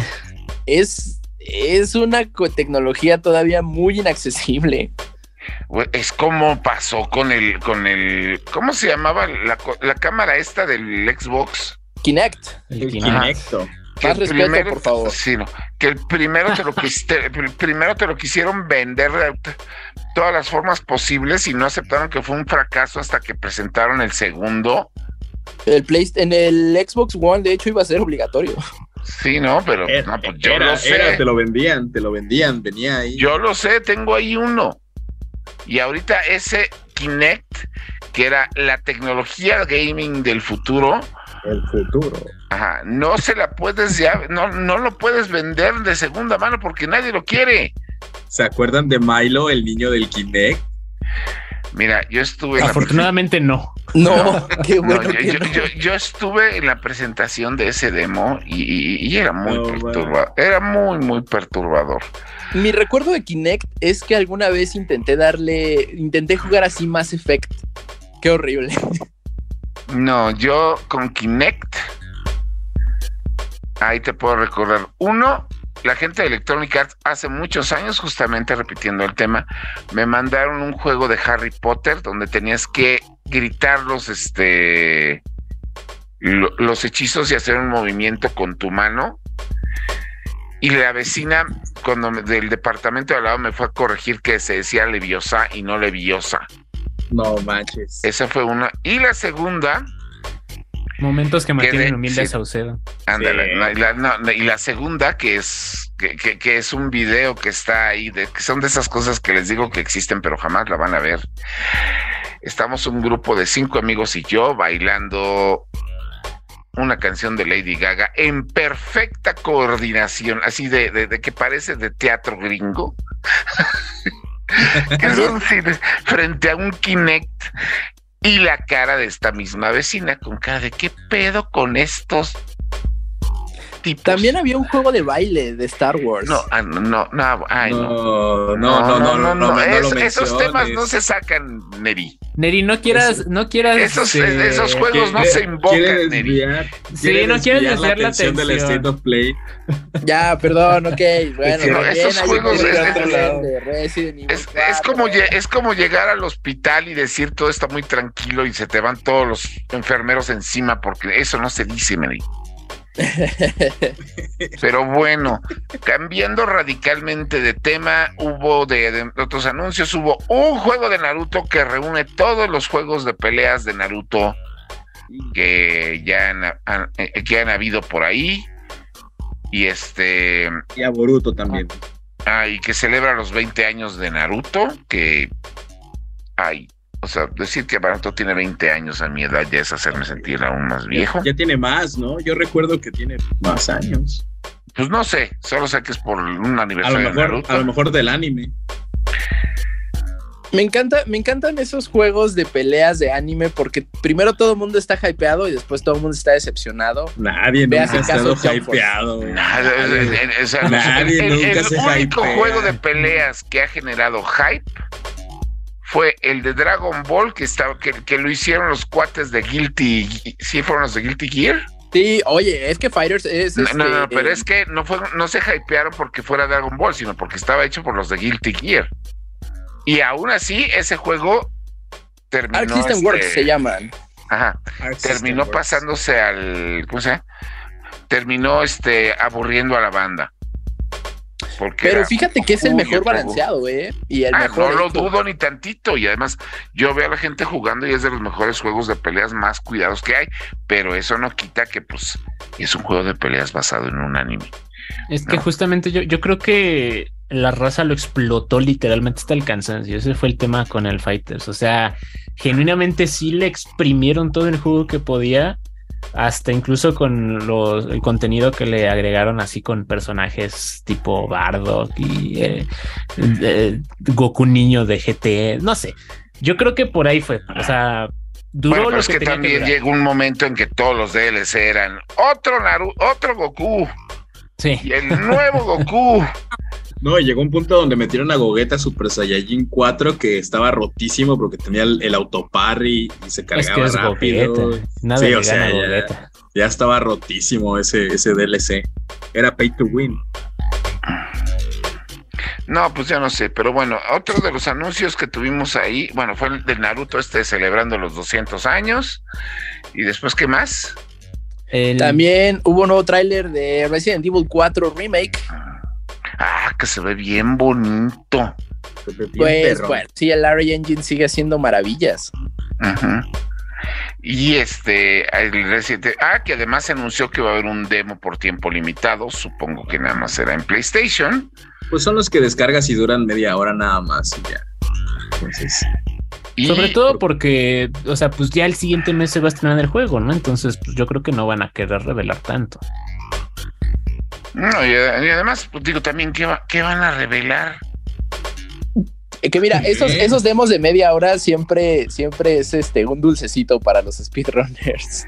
es es una tecnología todavía muy inaccesible. Es como pasó con el con el ¿cómo se llamaba la, la cámara esta del Xbox? Kinect. El Kinect. Más respeto, primero, por favor. Sí, no, que el primero te lo el primero te lo quisieron vender de todas las formas posibles y no aceptaron que fue un fracaso hasta que presentaron el segundo. El Play, en el Xbox One, de hecho, iba a ser obligatorio. Sí, no, pero pues yo lo sé. te lo vendían, te lo vendían, venía ahí. Yo lo sé, tengo ahí uno. Y ahorita ese Kinect, que era la tecnología gaming del futuro, el futuro. Ajá, no se la puedes ya, no, no lo puedes vender de segunda mano porque nadie lo quiere. ¿Se acuerdan de Milo, el niño del Kinect? Mira, yo estuve. Afortunadamente no. No, qué bueno. yo, estuve en la presentación de ese demo y, era muy perturbador. Era muy, muy perturbador. Mi recuerdo de Kinect es que alguna vez intenté darle. Intenté jugar así Mass Effect. Qué horrible. No, yo con Kinect. Ahí te puedo recordar. Uno, la gente de Electronic Arts hace muchos años, justamente repitiendo el tema, me mandaron un juego de Harry Potter donde tenías que gritar los, este, los hechizos y hacer un movimiento con tu mano. Y la vecina, cuando del departamento de al lado, me fue a corregir que se decía leviosa y no leviosa. No manches. Esa fue una. Y la segunda. Momentos que mantienen humilde a Saucedo. Ándale. y la segunda, que es que, es un video que está ahí, de, que son de esas cosas que les digo que existen, pero jamás la van a ver. Estamos un grupo de cinco amigos y yo bailando una canción de Lady Gaga en perfecta coordinación, así de, de que parece de teatro gringo. frente a un Kinect y la cara de esta misma vecina con cara de qué pedo con estos también había un juego de baile de Star Wars. No, ah, no, no, no, no, no, no, no, esos temas no se sacan, Neri. Neri, no quieras, no quieras. Esos, este, esos juegos no se invocan, Neri. Sí, no quieres desviar la atención del State of Play. Ya, perdón, ok, bueno. esos juegos es, es, como es como llegar al hospital y decir todo está muy tranquilo y se te van todos los enfermeros encima porque eso no se dice, Neri. Pero bueno, cambiando radicalmente de tema, hubo de, otros anuncios, hubo un juego de Naruto que reúne todos los juegos de peleas de Naruto que ya han, eh, que han habido por ahí. Y este. Y a Boruto también. Ah, y que celebra los 20 años de Naruto, que. Ay, o sea, decir que Barato tiene 20 años a mi edad ya es hacerme sentir aún más viejo. Ya, tiene más, ¿no? Yo recuerdo que tiene más años. Pues no sé, solo sé que es por un A aniversario lo de mejor, Naruto. a lo mejor del anime. Me encanta, me encantan esos juegos de peleas de anime porque primero todo el mundo está hypeado y después todo el mundo está decepcionado. Nadie Ve nunca ha hace caso estado hypeado. güey. Nada, Nadie. o sea, Nadie el, el- nunca el se único hypea. juego de peleas que ha generado hype fue el de Dragon Ball que estaba que, que lo hicieron los cuates de Guilty sí fueron los de Guilty Gear Sí, oye, es que Fighters es. no, este, no, no, pero eh, es que no fue no se hypearon porque fuera Dragon Ball sino porque estaba hecho por los de Guilty Gear y aún así ese juego terminó Arc System este, Works se llaman. ajá, Arc terminó System Works. pasándose al ¿cómo se llama? terminó este aburriendo a la banda porque Pero fíjate que es el mejor balanceado, ¿eh? Y el Ah, mejor. no lo dudo ni tantito. Y además, yo veo a la gente jugando y es de los mejores juegos de peleas más cuidados que hay. Pero eso no quita que, pues, es un juego de peleas basado en un anime. Es que justamente yo, yo creo que la raza lo explotó literalmente hasta el cansancio. Ese fue el tema con el Fighters. O sea, genuinamente sí le exprimieron todo el juego que podía, hasta incluso con los, el contenido que le agregaron así con personajes tipo Bardock y eh, eh, Goku niño de GT. No sé. Yo creo que por ahí fue. O sea, duró bueno, pero lo es que, también llegó un momento en que todos los DLC eran otro Naru, otro Goku Sí. y el nuevo Goku. No, y llegó un punto donde metieron a Gogeta Super Saiyajin 4 que estaba rotísimo porque tenía el, el autoparry y se Es cargaba que es rápido. Gogeta. Nada Sí, o sea, ya- estaba rotísimo ese, ese DLC. Era pay to win. No, pues ya no sé, pero bueno, otro de los anuncios que tuvimos ahí, bueno, fue el de Naruto este celebrando los 200 años. Y después, ¿qué más? El- También hubo un nuevo tráiler de Resident Evil 4 Remake. Ah, que se ve bien bonito. Bien Pues perrón. bueno, sí, el Larry Engine sigue haciendo maravillas. Y este, el Resident ah, que además se anunció que va a haber un demo por tiempo limitado, supongo que nada más será en PlayStation. Pues son los que descargas y duran media hora nada más y ya. Entonces, Y, Sobre todo porque, o sea, pues ya el siguiente mes se va a estrenar el juego, ¿no? Entonces, pues yo creo que no van a querer revelar tanto. No, y, y además, pues digo también, ¿qué, va- qué van a revelar? Eh, que mira, esos, esos demos de media hora siempre, siempre es este un dulcecito para los speedrunners.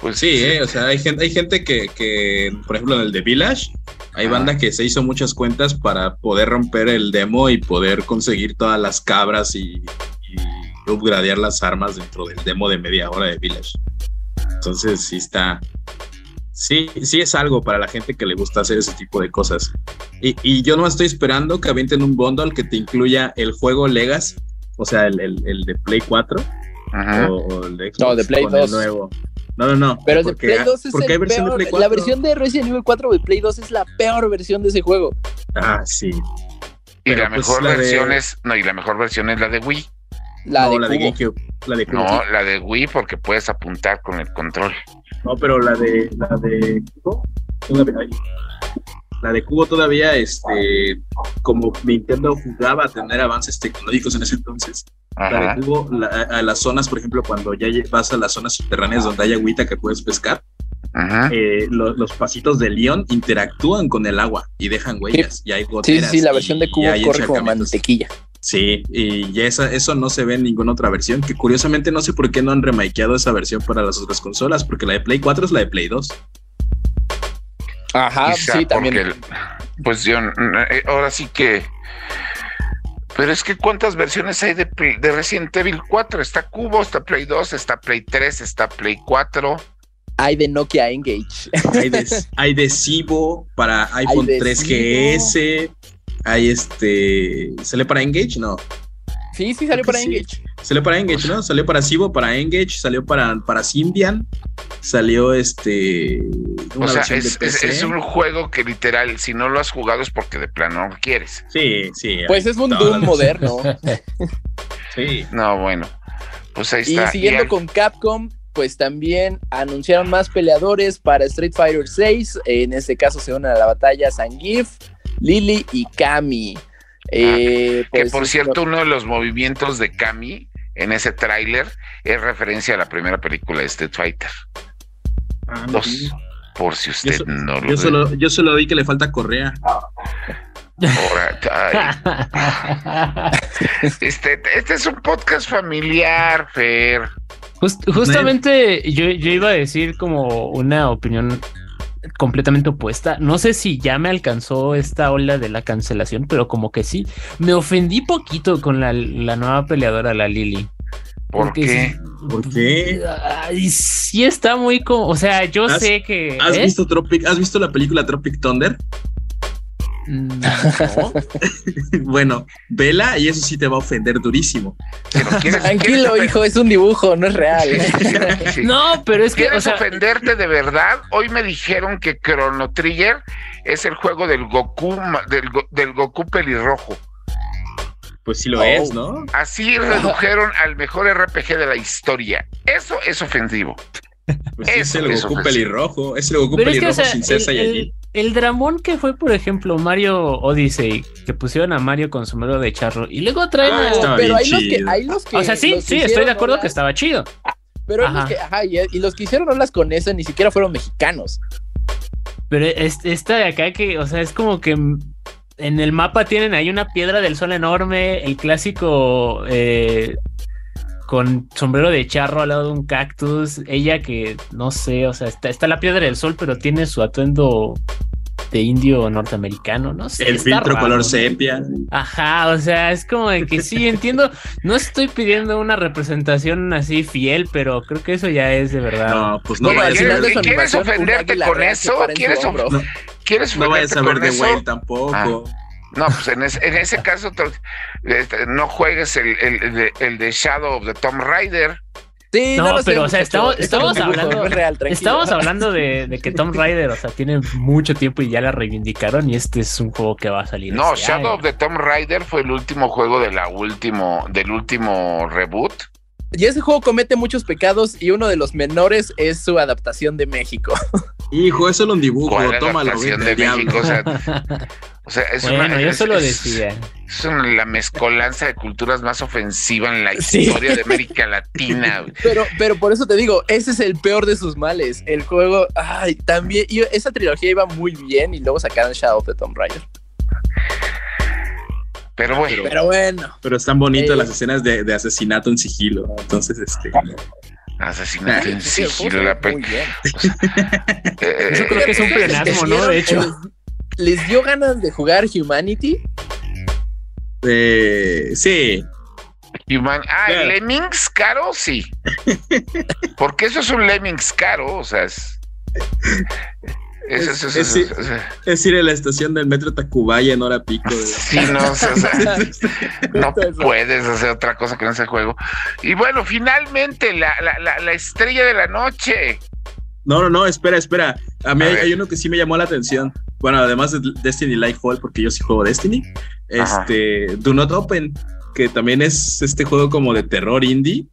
Pues sí, ¿eh? o sea, hay gente, hay gente que, que, por ejemplo, en el de Village, hay Ah. banda que se hizo muchas cuentas para poder romper el demo y poder conseguir todas las cabras y, y upgradear las armas dentro del demo de media hora de Village. Entonces, sí está. Sí, sí es algo para la gente que le gusta hacer ese tipo de cosas. Y, y yo no estoy esperando que avienten un bundle que te incluya el juego Legacy, o sea, el, el- el de Play 4 Ajá. o, o el de Xbox No, de Play con el 2. nuevo. No, no, no. Pero el de porque- Play 2 es porque el versión de peor. Play La 4. versión de Resident Evil 4 de Play 2 es la peor versión de ese juego. Ah, sí. y pero la pues mejor la de- versión es, no, y la mejor versión es la de Wii. La no, de la de. GameCube. La de Cubo. No, la de Wii porque puedes apuntar con el control. No, pero la de la de Cubo, todavía- la de Cubo todavía, este, como Nintendo jugaba a tener avances tecnológicos en ese entonces. La de Cubo, la- a, las zonas, por ejemplo, cuando ya vas a las zonas subterráneas donde hay agüita que puedes pescar, Ajá. eh, lo- los pasitos de León interactúan con el agua y dejan huellas. Y hay Sí, sí, goteras. sí, la y- versión de Cubo corre como mantequilla. Sí, y ya esa, eso no se ve en ninguna otra versión, que curiosamente no sé por qué no han remakeado esa versión para las otras consolas, porque la de Play 4 es la de Play 2. Ajá, Quizá sí, también. porque el- pues yo, eh, ahora sí que. Pero es que ¿cuántas versiones hay de, de Resident Evil 4? Está Cubo, está Play 2, está Play 3, está Play 4. Hay de Nokia Engage. Hay de, hay de Cibo para iPhone de 3GS, hay este... ¿Sale para Engage? No. Sí, sí, salió Creo para sí. Engage. Salió para Engage, ¿no? Salió para Cibo, para Engage, salió para, para Symbian, salió este... O una sea, versión de es, es- PC. es un juego que literal, si no lo has jugado es porque de plano no quieres. Sí, sí. Pues es un Doom moderno. Sí. No, bueno. Pues ahí Y está. siguiendo al- con Capcom, pues también anunciaron más peleadores para Street Fighter 6. En este caso se unen a la batalla Zangief, Lily y Kami. Eh, Ah, que pues, por cierto, uno de los movimientos de Kami en ese tráiler es referencia a la primera película de Street Fighter. Ah, Dos. sí. por si usted Yo, so- no lo yo ve. solo, yo solo vi que le falta correa. Ahora, ay, este, este es un podcast familiar, Fer. Just- justamente yo, yo iba a decir como una opinión completamente opuesta. No sé si ya me alcanzó esta ola de la cancelación, pero como que sí. Me ofendí poquito con la, la nueva peleadora, la Lily. ¿Por Porque qué? sí- ¿Por qué? Ay, sí está muy como, o sea, yo ¿Has- sé que... ¿Has ¿eh? visto Tropic? ¿Has visto la película Tropic Thunder? No. bueno, vela y eso sí te va a ofender durísimo. Pero ¿quieres- Tranquilo, hijo, es un dibujo, no es real. Sí. No, pero es que, o ¿Quieres sea, ofenderte de verdad? Hoy me dijeron que Chrono Trigger es el juego del Goku, del, del Goku pelirrojo. Pues sí lo Oh. es, ¿no? Así redujeron al mejor RPG de la historia. Eso es ofensivo. Pues sí, es el es Goku pelirrojo. Es el Goku pero es que, pelirrojo o sea, sin ser el, Saiyajin. El, dramón que fue, por ejemplo, Mario Odyssey, que pusieron a Mario con sombrero de charro y luego traen Ah, a- pero bien hay los, que, hay los que. O sea, sí, sí, estoy de acuerdo olas- que estaba chido. Pero hay los Ajá. que, ajá, y, y los que hicieron olas con eso ni siquiera fueron mexicanos. Pero es- esta de acá que, o sea, es como que en el mapa tienen ahí una piedra del sol enorme, el clásico eh, con sombrero de charro al lado de un cactus, ella que, no sé, o sea, está, está la piedra del sol, pero tiene su atuendo de indio norteamericano, no sé. El filtro raro, color ¿no? sepia. Ajá, o sea, es como de que sí, entiendo, no estoy pidiendo una representación así fiel, pero creo que eso ya es de verdad. No, pues no vayas a de ver, ¿Quieres ofenderte con eso? ¿Quieres hombro. No, ¿Quieres no vayas a ver eso? Whale tampoco. No, pues en ese, en ese caso este, no juegues el, el- el de, Shadow of the Tomb Raider. Sí, No, no, lo sé, pero, o sea, estamos- Eso estamos hablando- real. Estamos hablando de, de que Tomb Raider, o sea, tiene mucho tiempo y ya la reivindicaron y este es un juego que va a salir. No, este Shadow año. of the Tomb Raider fue el último juego de la último, del último reboot. Y ese juego comete muchos pecados y uno de los menores es su adaptación de México. Hijo, es solo un dibujo. ¿Cuál Tómalo, adaptación de. México? O sea, o sea, es bueno, una, yo es- solo es- decía. Es una- la mezcolanza de culturas más ofensiva en la Sí. historia de América Latina. güey. Pero, pero por eso te digo, ese es el peor de sus males. El juego, ay, también, y esa trilogía iba muy bien y luego sacaron Shadow of the Tomb Raider. Pero bueno, Pero bueno, Pero están bonitas Eh. las escenas de, de asesinato en sigilo. Entonces, este. asesinato en sigilo. la pe- muy bien. eh, Eso eh, creo que es un eh, pleonasmo, ¿no? De hecho. Les, dio ganas de jugar Humanity. eh, sí. Human- Ah, Claro. ¿el Lemmings caro, sí. Porque eso es un Lemmings caro, o sea, es. Es, es, es, Es- es- es- Es ir a la estación del metro Tacubaya en hora pico. sí, no, o sea, no puedes hacer otra cosa que no sea juego. Y bueno, finalmente, la, la, la, la estrella de la noche. No, no, no, espera, espera. A mí A hay, ver. hay uno que sí me llamó la atención. Bueno, además de Destiny Lightfall, porque yo sí juego Destiny. Ajá. Este, Do Not Open, que también es este juego como de terror indie,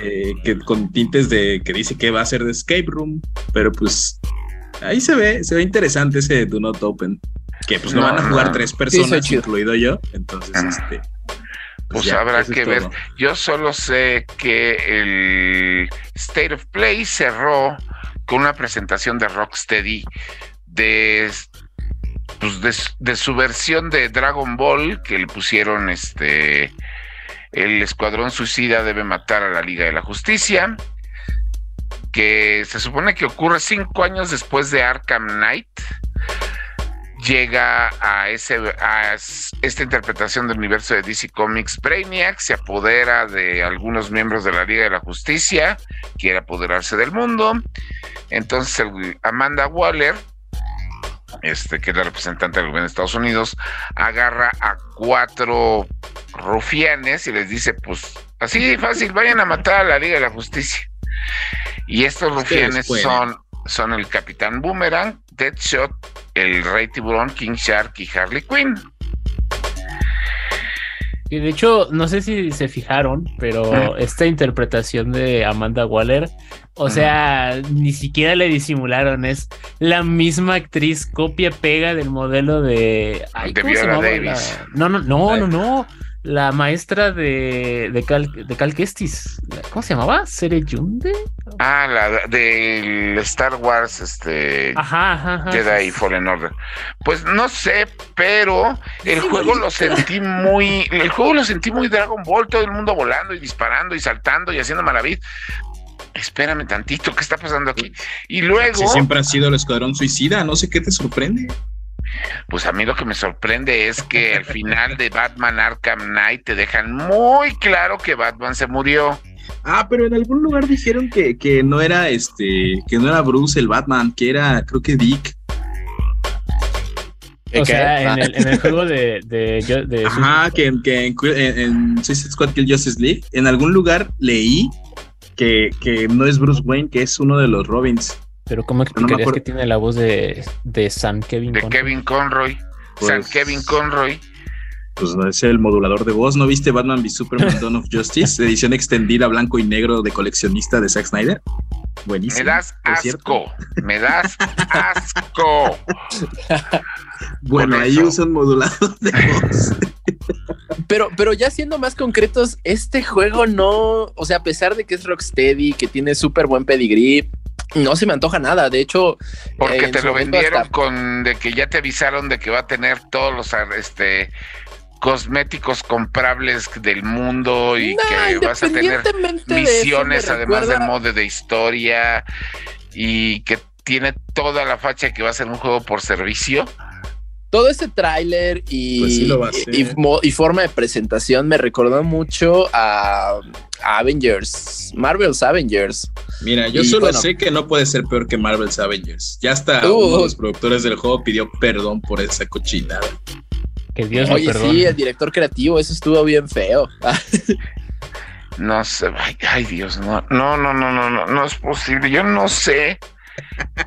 eh, que con tintes de que dice que va a ser de escape room, pero pues ahí se ve, se ve interesante ese Do Not Open. Que pues no, No, van a jugar no. tres personas, incluido yo. Entonces, Ajá. este. Pues ya, habrá que ver. todo. Yo solo sé que el State of Play cerró con una presentación de Rocksteady de, pues, de, su- versión de Dragon Ball que le pusieron este el Escuadrón Suicida debe matar a la Liga de la Justicia que se supone que ocurre cinco años después de Arkham Knight llega a, ese, a esta interpretación del universo de DC Comics Brainiac, se apodera de algunos miembros de la Liga de la Justicia, quiere apoderarse del mundo. Entonces Amanda Waller, este, que es la representante del gobierno de Estados Unidos, agarra a cuatro rufianes y les dice, pues así de fácil, vayan a matar a la Liga de la Justicia. Y estos rufianes son, son el Capitán Boomerang, Deadshot, el Rey Tiburón, King Shark y Harley Quinn. Y de hecho, no sé si se fijaron, pero esta interpretación de Amanda Waller, o sea, ni siquiera le disimularon, es la misma actriz copia pega del modelo de ay, De ¿cómo se Viola Davis. la- No, no, no, no, no. la maestra de, de, Cal, de Cal Kestis. ¿Cómo se llamaba? ¿Sereyunde? Ah, la del Star Wars, este. Ajá, ajá, ajá. Jedi Fallen Order. Pues no sé, pero el juego lo sentí muy. El juego lo sentí muy Dragon Ball, todo el mundo volando y disparando y saltando y haciendo maravillas espérame tantito, ¿qué está pasando aquí? Y luego... siempre ha sido el Escuadrón Suicida, no sé qué te sorprende. Pues a mí lo que me sorprende es que al final de Batman Arkham Knight te dejan muy claro que Batman se murió. Ah, pero en algún lugar dijeron que, que no era este, que no era Bruce el Batman, que era, creo que Dick. O sea, en el, en el, juego de, de, de Ajá, que, que en, en, Suicide Squad Kill Justice League, en algún lugar leí que, que no es Bruce Wayne, que es uno de los Robins. Pero ¿cómo explicarías que tiene la voz de, de Sam Kevin De Kevin Conroy. Sam pues, Kevin Conroy. Pues es el modulador de voz. ¿No viste Batman v Superman Dawn of Justice? Edición extendida blanco y negro de coleccionista de Zack Snyder. Buenísimo. Me das asco. Me das asco. bueno, ahí usan modulador de voz. Pero, pero ya siendo más concretos, este juego no, o sea, a pesar de que es Rocksteady, que tiene súper buen pedigree, no se me antoja nada, de hecho. Porque te lo vendieron con de que ya te avisaron de que va a tener todos los este cosméticos comprables del mundo y que vas a tener misiones además del modo de historia y que tiene toda la facha que va a ser un juego por servicio todo ese tráiler y, pues y, forma de presentación me recordó mucho a, Avengers, Marvel's Avengers. Mira, yo solo sé que no puede ser peor que Marvel's Avengers. Ya hasta uh. uno de los productores del juego pidió perdón por esa cochinada. Que Dios Oye, sí, el director creativo, eso estuvo bien feo. no sé, ay, ay Dios, no, no, no, no, no, no, no es posible. Yo no sé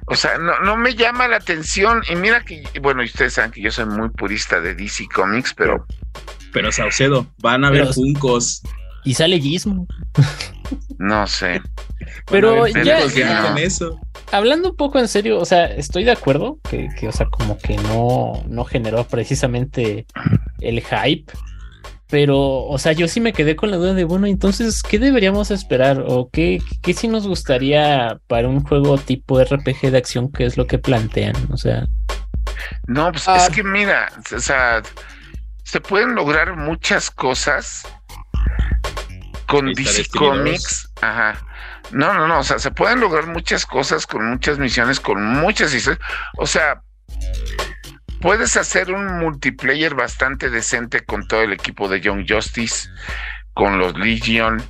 o sea, no, no me llama la atención. Y mira que, bueno, ustedes saben que yo soy muy purista de DC Comics, pero. Pero Saucedo, van a ver Funcos. Y sale Gizmo. No sé. Pero ya, hablando un poco en serio, o sea, estoy de acuerdo que, que, o sea, como que no, no generó precisamente el hype pero, o sea, yo sí me quedé con la duda de, bueno, entonces, ¿qué deberíamos esperar? ¿O qué, qué sí nos gustaría para un juego tipo RPG de acción? ¿Qué es lo que plantean? O sea. No, pues es ah. que mira, o sea, se pueden lograr muchas cosas con DC Comics. Ajá. No, no, no, o sea, se pueden lograr muchas cosas con muchas misiones, con muchas historias. O sea, puedes hacer un multiplayer bastante decente con todo el equipo de Young Justice, con los Legion.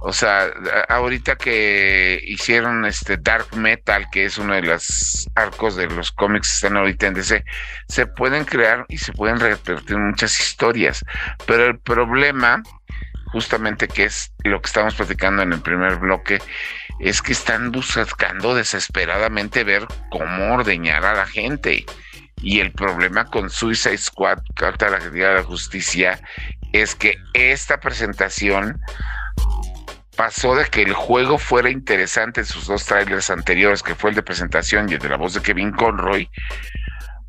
O sea, ahorita que hicieron este Dark Metal, que es uno de los arcos de los cómics que están ahorita en DC, se pueden crear y se pueden repetir muchas historias. Pero el problema, justamente que es lo que estamos platicando en el primer bloque, es que están buscando desesperadamente ver cómo ordeñar a la gente. Y el problema con Suicide Squad, Carta de la de la Justicia, es que esta presentación pasó de que el juego fuera interesante en sus dos trailers anteriores, que fue el de presentación y el de la voz de Kevin Conroy,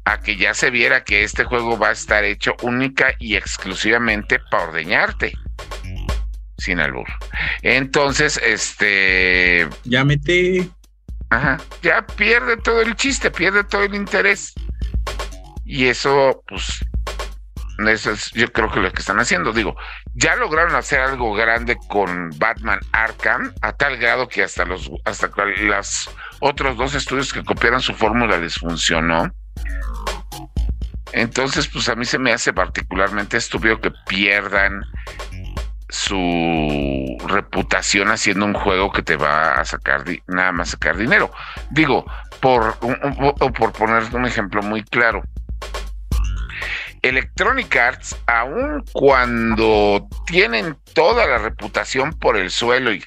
a que ya se viera que este juego va a estar hecho única y exclusivamente para ordeñarte. Sin albur. Entonces, este. Ya mete. Ajá. Ya pierde todo el chiste, pierde todo el interés. Y eso, pues, eso es yo creo que lo que están haciendo. Digo, ya lograron hacer algo grande con Batman Arkham, a tal grado que hasta los, hasta los otros dos estudios que copiaron su fórmula les funcionó. Entonces, pues a mí se me hace particularmente estúpido que pierdan su reputación haciendo un juego que te va a sacar nada más sacar dinero. Digo, por, por poner un ejemplo muy claro, Electronic Arts, aun cuando tienen toda la reputación por el suelo y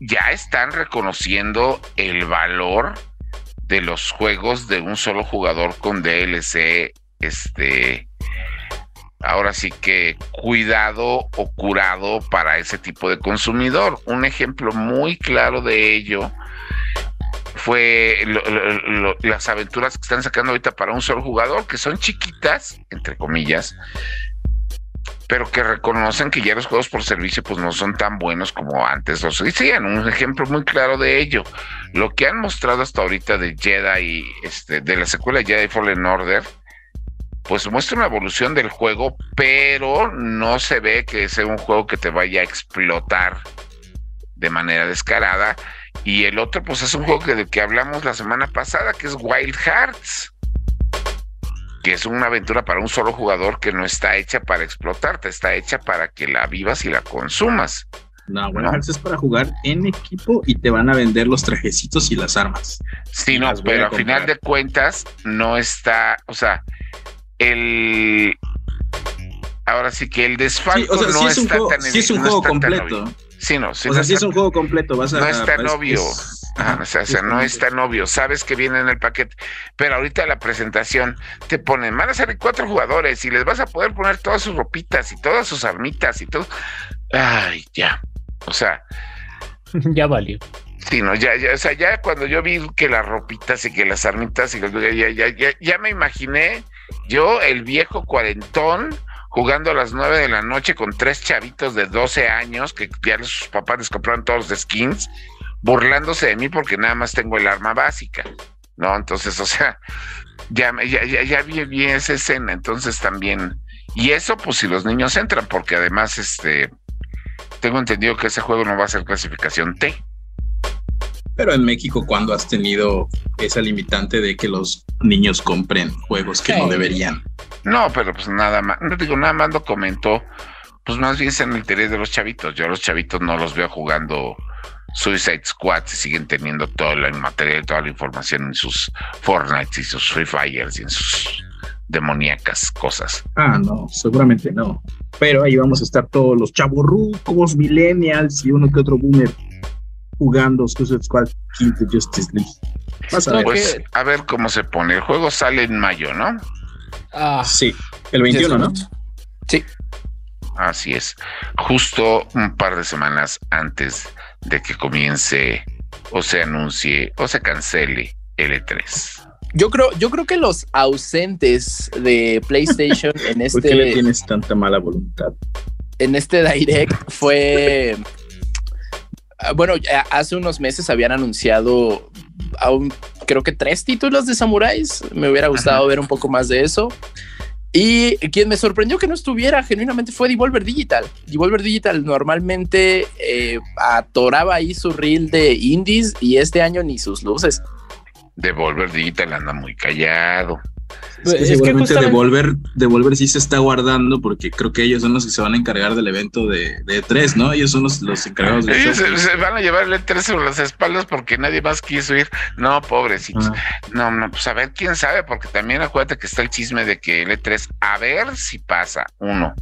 ya están reconociendo el valor de los juegos de un solo jugador con DLC, este, ahora sí que cuidado o curado para ese tipo de consumidor. Un ejemplo muy claro de ello fue las aventuras que están sacando ahorita para un solo jugador, que son chiquitas, entre comillas, pero que reconocen que ya los juegos por servicio pues no son tan buenos como antes los decían. Un ejemplo muy claro de ello, lo que han mostrado hasta ahorita de Jedi, este, de la secuela Jedi Fallen Order, pues muestra una evolución del juego, pero no se ve que sea un juego que te vaya a explotar de manera descarada. Y el otro, pues es un juego que, del que hablamos la semana pasada, que es Wild Hearts que es una aventura para un solo jugador que no está hecha para explotarte, está hecha para que la vivas y la consumas. No, bueno, es para jugar en equipo y te van a vender los trajecitos y las armas. Sí, no, pero al final de cuentas no está, o sea, el ahora sí que el desfalco no está tan sí es un juego completo. Sí, no, o sea, sí es un juego completo, vas a No está novio. o sea, no está novio, sabes que viene en el paquete, pero ahorita la presentación te ponen, van a salir cuatro jugadores y les vas a poder poner todas sus ropitas y todas sus armitas y todo. Ay, ya. O sea, ya valió. Sí, no, ya, ya, o sea, ya cuando yo vi que las ropitas y que las armitas y ya, ya, ya, ya me imaginé yo, el viejo cuarentón, jugando a las nueve de la noche con tres chavitos de 12 años que ya sus papás les compraron todos de skins, burlándose de mí porque nada más tengo el arma básica, ¿no? Entonces, o sea, ya, ya, ya, ya vi bien esa escena, entonces también, y eso pues si los niños entran, porque además, este, tengo entendido que ese juego no va a ser clasificación T. Pero en México, cuando has tenido esa limitante de que los niños compren juegos que no deberían? No, pero pues nada más, no digo, nada más lo comentó, pues más bien es en el interés de los chavitos. Yo a los chavitos no los veo jugando Suicide Squad y siguen teniendo todo el material, toda la información en sus Fortnite y sus Free Fires y en sus demoníacas cosas. Ah, no, seguramente no. Pero ahí vamos a estar todos los chavorrucos, millennials y uno que otro boomer jugando Suicide Squad Quinto Justice League. a ver. Pues, a ver cómo se pone. El juego sale en mayo, ¿no? Ah, sí, el 21, ¿no? Sí. Así es. Justo un par de semanas antes de que comience o se anuncie o se cancele L3. Yo creo, yo creo que los ausentes de PlayStation en este. ¿Por qué le tienes tanta mala voluntad? En este direct fue bueno, hace unos meses habían anunciado creo que tres títulos de samuráis. Me hubiera gustado ver un poco más de eso. Y quien me sorprendió que no estuviera genuinamente fue Devolver Digital. Devolver Digital normalmente eh, atoraba ahí su reel de indies y este año ni sus luces. Devolver Digital anda muy callado. Es que, seguramente Devolver, Devolver sí se está guardando porque creo que ellos son los que se van a encargar del evento de, de E3, ¿no? Ellos son los, encargados de Ellos se, van a llevar el E3 sobre las espaldas porque nadie más quiso ir. No, pobrecitos. Ah. No, no, pues a ver quién sabe, porque también acuérdate que está el chisme de que el E3, a ver si pasa, uno.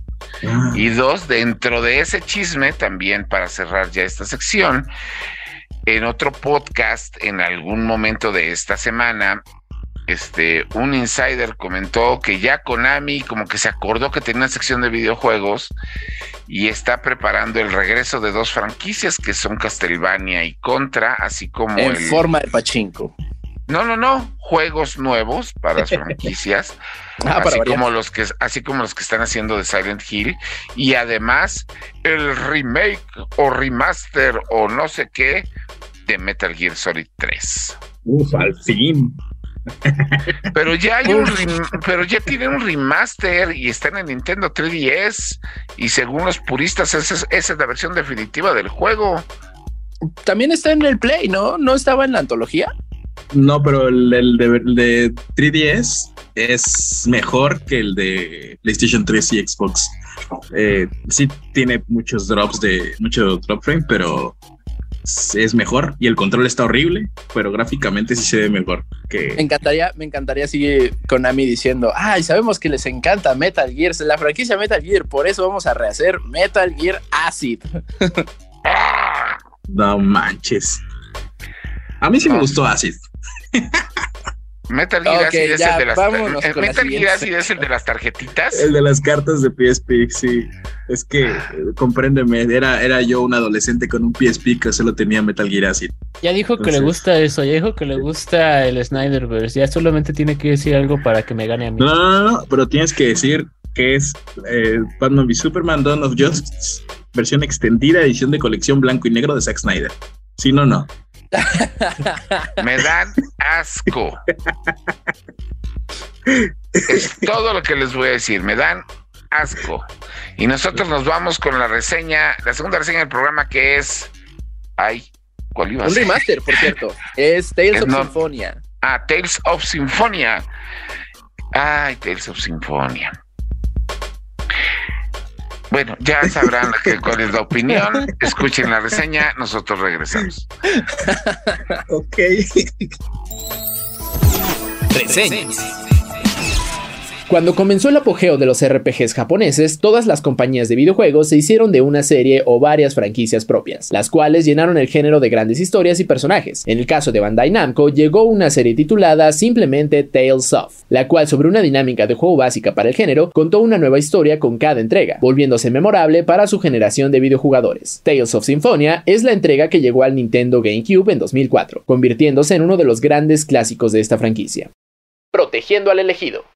Ah. Y dos, dentro de ese chisme, también para cerrar ya esta sección, en otro podcast, en algún momento de esta semana, este, un insider comentó que ya Konami como que se acordó que tenía una sección de videojuegos y está preparando el regreso de dos franquicias que son Castlevania y Contra, así como en forma de pachinko. No, no, no, juegos nuevos para las franquicias, ah, así como los que así como los que están haciendo de Silent Hill y además el remake o remaster o no sé qué de Metal Gear Solid 3. Uf, al fin. Pero ya hay un pero ya tiene un remaster y está en el Nintendo 3DS y según los puristas esa es, la versión definitiva del juego. También está en el Play, ¿no? ¿No estaba en la antología? No, pero el, de, 3DS es mejor que el de PlayStation 3 y Xbox. Eh, sí tiene muchos drops de mucho drop frame, pero es mejor y el control está horrible, pero gráficamente sí se ve mejor. Que... Me encantaría, me encantaría seguir Konami diciendo, ay, sabemos que les encanta Metal Gear, la franquicia Metal Gear, por eso vamos a rehacer Metal Gear Acid. no manches. A mí sí me gustó Acid. Metal Gear es el de las eh, Metal Gear es el de las tarjetitas. El de las cartas de PSP, sí. Es que ah. compréndeme, era, era yo un adolescente con un PSP que solo tenía Metal Gear Acid. Ya dijo que le gusta eso, ya dijo que le gusta el Snyderverse, ya solamente tiene que decir algo para que me gane a mí. No, no, no, pero tienes que decir que es eh, Batman v Superman Dawn of Justice, versión extendida, edición de colección blanco y negro de Zack Snyder. Si no, no. Me dan asco. Es todo lo que les voy a decir. Me dan asco. Y nosotros nos vamos con la reseña, la segunda reseña del programa que es. Ay, ¿cuál iba a Un remaster, por cierto. Es Tales of Symphonia. Ah, Tales of Symphonia. Ay, Tales of Symphonia. Bueno, ya sabrán cuál es la opinión. Escuchen la reseña, nosotros regresamos. ok. Reseñas. Cuando comenzó el apogeo de los RPGs japoneses, todas las compañías de videojuegos se hicieron de una serie o varias franquicias propias, las cuales llenaron el género de grandes historias y personajes. En el caso de Bandai Namco, llegó una serie titulada simplemente Tales of, la cual sobre una dinámica de juego básica para el género, contó una nueva historia con cada entrega, volviéndose memorable para su generación de videojugadores. Tales of Symphonia es la entrega que llegó al Nintendo GameCube en 2004, convirtiéndose en uno de los grandes clásicos de esta franquicia. Protegiendo al elegido.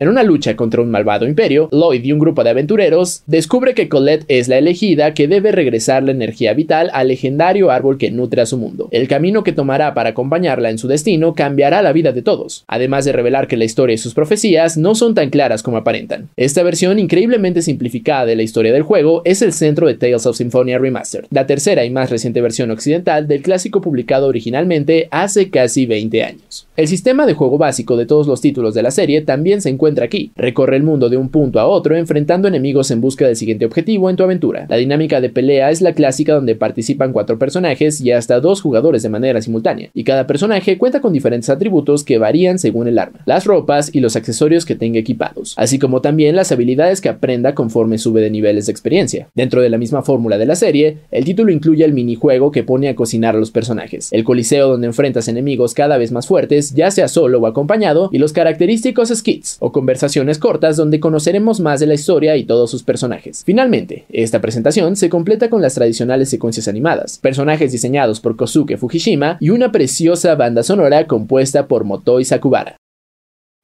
En una lucha contra un malvado imperio, Lloyd y un grupo de aventureros descubre que Colette es la elegida que debe regresar la energía vital al legendario árbol que nutre a su mundo. El camino que tomará para acompañarla en su destino cambiará la vida de todos, además de revelar que la historia y sus profecías no son tan claras como aparentan. Esta versión increíblemente simplificada de la historia del juego es el centro de Tales of Symphonia Remastered, la tercera y más reciente versión occidental del clásico publicado originalmente hace casi 20 años. El sistema de juego básico de todos los títulos de la serie también se encuentra aquí. Recorre el mundo de un punto a otro enfrentando enemigos en busca del siguiente objetivo en tu aventura. La dinámica de pelea es la clásica donde participan cuatro personajes y hasta dos jugadores de manera simultánea, y cada personaje cuenta con diferentes atributos que varían según el arma, las ropas y los accesorios que tenga equipados, así como también las habilidades que aprenda conforme sube de niveles de experiencia. Dentro de la misma fórmula de la serie, el título incluye el minijuego que pone a cocinar a los personajes, el coliseo donde enfrentas enemigos cada vez más fuertes, ya sea solo o acompañado, y los característicos skits o conversaciones cortas donde conoceremos más de la historia y todos sus personajes. Finalmente, esta presentación se completa con las tradicionales secuencias animadas, personajes diseñados por Kosuke Fujishima y una preciosa banda sonora compuesta por Motoi Sakubara.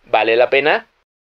¿Vale la pena?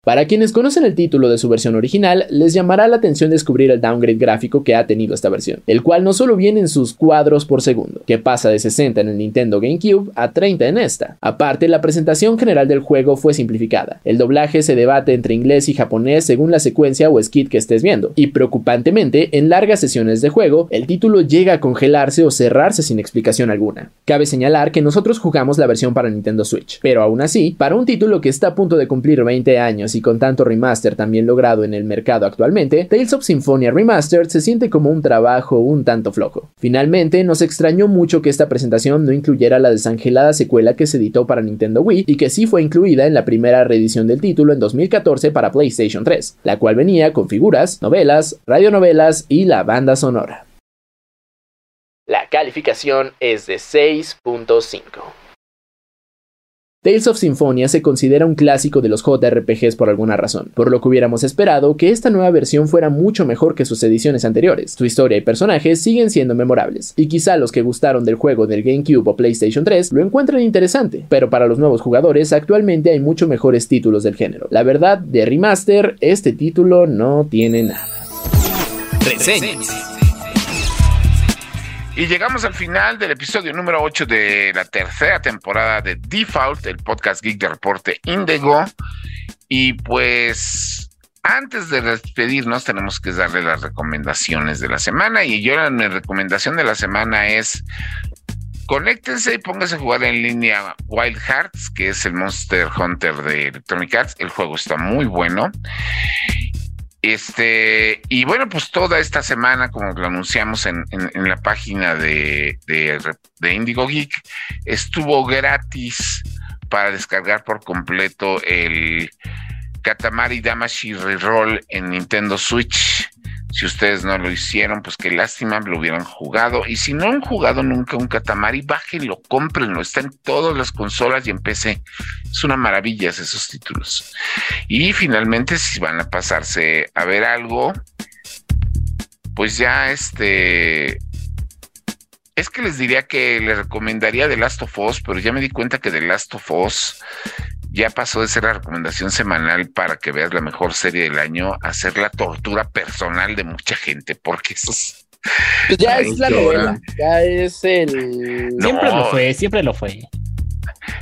Para quienes conocen el título de su versión original, les llamará la atención descubrir el downgrade gráfico que ha tenido esta versión, el cual no solo viene en sus cuadros por segundo, que pasa de 60 en el Nintendo GameCube a 30 en esta. Aparte, la presentación general del juego fue simplificada. El doblaje se debate entre inglés y japonés según la secuencia o skit que estés viendo, y preocupantemente, en largas sesiones de juego, el título llega a congelarse o cerrarse sin explicación alguna. Cabe señalar que nosotros jugamos la versión para Nintendo Switch, pero aún así, para un título que está a punto de cumplir 20 años y con tanto remaster también logrado en el mercado actualmente, Tales of Symphonia Remastered se siente como un trabajo un tanto flojo. Finalmente, nos extrañó mucho que esta presentación no incluyera la desangelada secuela que se editó para Nintendo Wii y que sí fue incluida en la primera reedición del título en 2014 para PlayStation 3, la cual venía con figuras, novelas, radionovelas y la banda sonora. La calificación es de 6.5. Tales of Symphonia se considera un clásico de los JRPGs por alguna razón, por lo que hubiéramos esperado que esta nueva versión fuera mucho mejor que sus ediciones anteriores. Su historia y personajes siguen siendo memorables, y quizá los que gustaron del juego del GameCube o PlayStation 3 lo encuentren interesante, pero para los nuevos jugadores actualmente hay mucho mejores títulos del género. La verdad, de remaster, este título no tiene nada. Y llegamos al final del episodio número 8 de la tercera temporada de Default, el podcast geek de reporte Indigo. Y pues antes de despedirnos tenemos que darle las recomendaciones de la semana. Y yo mi recomendación de la semana es conéctense y pónganse a jugar en línea Wild Hearts, que es el Monster Hunter de Electronic Arts. El juego está muy bueno. Este, y bueno, pues toda esta semana, como lo anunciamos en, la página de, de, Indigo Geek, estuvo gratis para descargar por completo el Katamari Damacy Reroll en Nintendo Switch. Si ustedes no lo hicieron, pues qué lástima, lo hubieran jugado. Y si no han jugado nunca un Katamari, bájenlo, cómprenlo. Está en todas las consolas y en PC. Es una maravilla esos títulos. Y finalmente, si van a pasarse a ver algo, pues ya este. Es que les diría que les recomendaría The Last of Us, pero ya me di cuenta que The Last of Us ya pasó de ser la recomendación semanal para que veas la mejor serie del año a ser la tortura personal de mucha gente, porque eso es... Pues ya es la novela, ya es el... Siempre lo fue, siempre lo fue.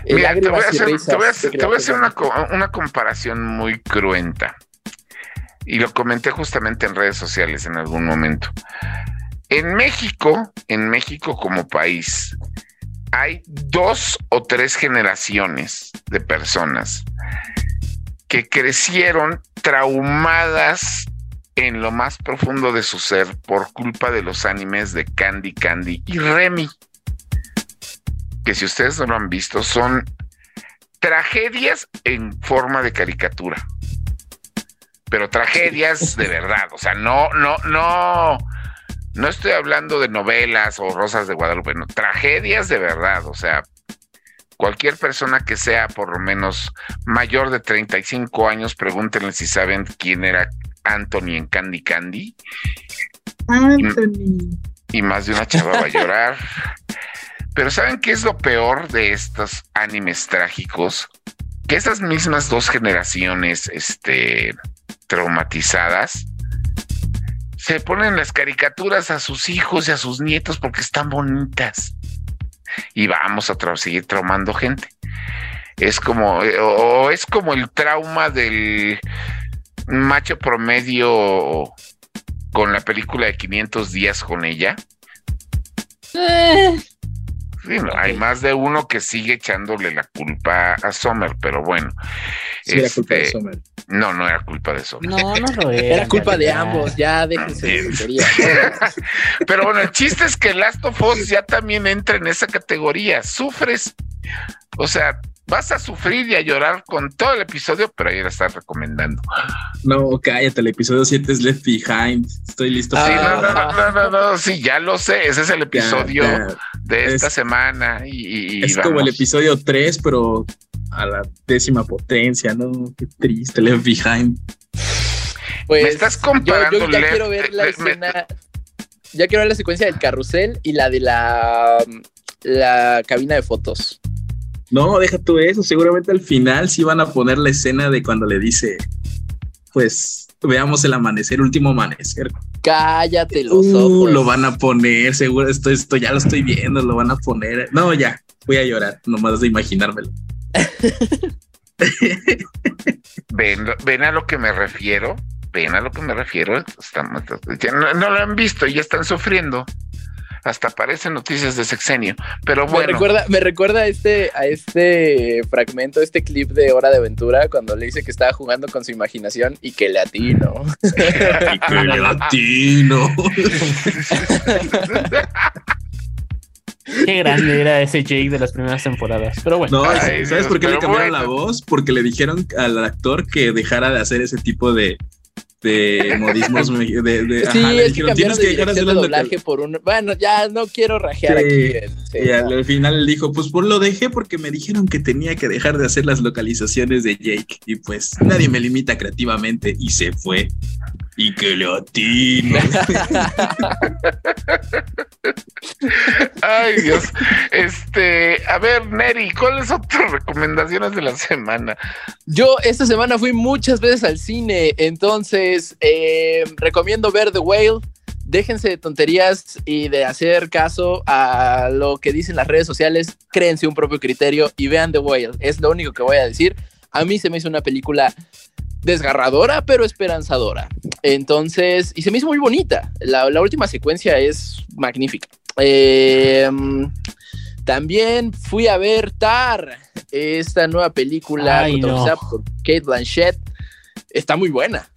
Mira, te voy a hacer, una, una comparación muy cruenta. Y lo comenté justamente en redes sociales en algún momento. En México, en México como país, hay dos o tres generaciones de personas que crecieron traumadas en lo más profundo de su ser por culpa de los animes de Candy Candy y Remy. Que si ustedes no lo han visto, son tragedias en forma de caricatura. Pero tragedias de verdad. O sea, no, no, no no estoy hablando de novelas o rosas de Guadalupe, no, tragedias de verdad, o sea, cualquier persona que sea por lo menos mayor de 35 años, pregúntenle si saben quién era Anthony en Candy Candy. Anthony. Y, más de una chava va a llorar. Pero ¿saben qué es lo peor de estos animes trágicos? Que esas mismas dos generaciones este, traumatizadas se ponen las caricaturas a sus hijos y a sus nietos porque están bonitas. Y vamos a seguir traumando gente. Es como, eh, o es como el trauma del macho promedio con la película de 500 días con ella. Eh. Hay más de uno que sigue echándole la culpa a Sommer, pero bueno. Sí, la culpa de este, Sommer. No, no era culpa de eso. No, no lo era. Era culpa de ambos, ya déjense de Pero bueno, el chiste es que Last of Us ya también entra en esa categoría. Sufres, o sea, vas a sufrir y a llorar con todo el episodio, pero ahí la estás recomendando. No, cállate, el episodio 7 es Left Behind. Estoy listo. Sí, no, no, no, no, sí, ya lo sé. Ese es el episodio de esta semana. Y, es como el episodio 3, pero a la décima potencia, ¿no? Qué triste, Left Behind. Pues, me estás comparando. Yo, ya quiero ver la escena. Ya quiero ver la secuencia del carrusel y la de la, la cabina de fotos. No, deja tú eso. Seguramente al final sí van a poner la escena de cuando le dice, pues veamos el amanecer, último amanecer. Cállate los uh, ojos. Lo van a poner, seguro. Esto, esto ya lo estoy viendo, lo van a poner. No, ya, voy a llorar, nomás de imaginármelo. ven, ven a lo que me refiero, ven a lo que me refiero. no, lo han visto y ya están sufriendo. Hasta aparecen noticias de sexenio. Pero bueno. Me recuerda, me recuerda a este, a este fragmento, este clip de Hora de Aventura, cuando le dice que estaba jugando con su imaginación y que le atino. y que le atino. Qué grande era ese Jake de las primeras temporadas. Pero bueno. No, ¿sabes por qué le cambiaron la voz? Porque le dijeron al actor que dejara de hacer ese tipo de, de modismos. De, sí, es que tienes que dejar de hacer doblaje por un. Bueno, ya no quiero rajear aquí. y al, final dijo: Pues por lo dejé porque me dijeron que tenía que dejar de hacer las localizaciones de Jake. Y pues nadie me limita creativamente. Y se fue. Y que le atino. Ay, Dios. Este, a ver, Neri, ¿cuáles son tus recomendaciones de la semana? Yo esta semana fui muchas veces al cine, entonces eh, recomiendo ver The Whale. Déjense de tonterías y de hacer caso a lo que dicen las redes sociales. Créense un propio criterio y vean The Whale. Es lo único que voy a decir. A mí se me hizo una película desgarradora, pero esperanzadora. Entonces, y se me hizo muy bonita. La, última secuencia es magnífica. Em, también fui a ver Tar, esta nueva película por Kate Blanchett. Está muy buena.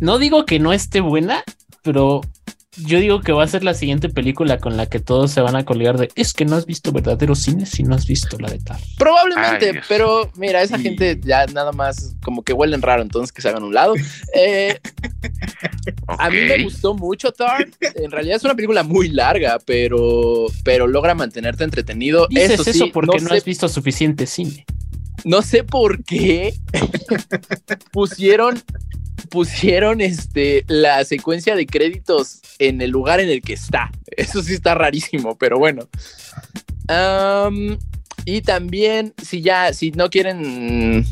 No digo que no esté buena, pero yo digo que va a ser la siguiente película con la que todos se van a colgar de es que no has visto verdadero cine si no has visto la de tal. Probablemente, pero mira, esa gente ya nada más como que huelen raro, entonces que se hagan un lado. Eh, a mí me gustó mucho Tar. En realidad es una película muy larga, pero, pero logra mantenerte entretenido. Dices eso porque no, has visto suficiente cine. No sé por qué pusieron pusieron este, la secuencia de créditos en el lugar en el que está. Eso sí está rarísimo, pero bueno. Y también, si ya, si no quieren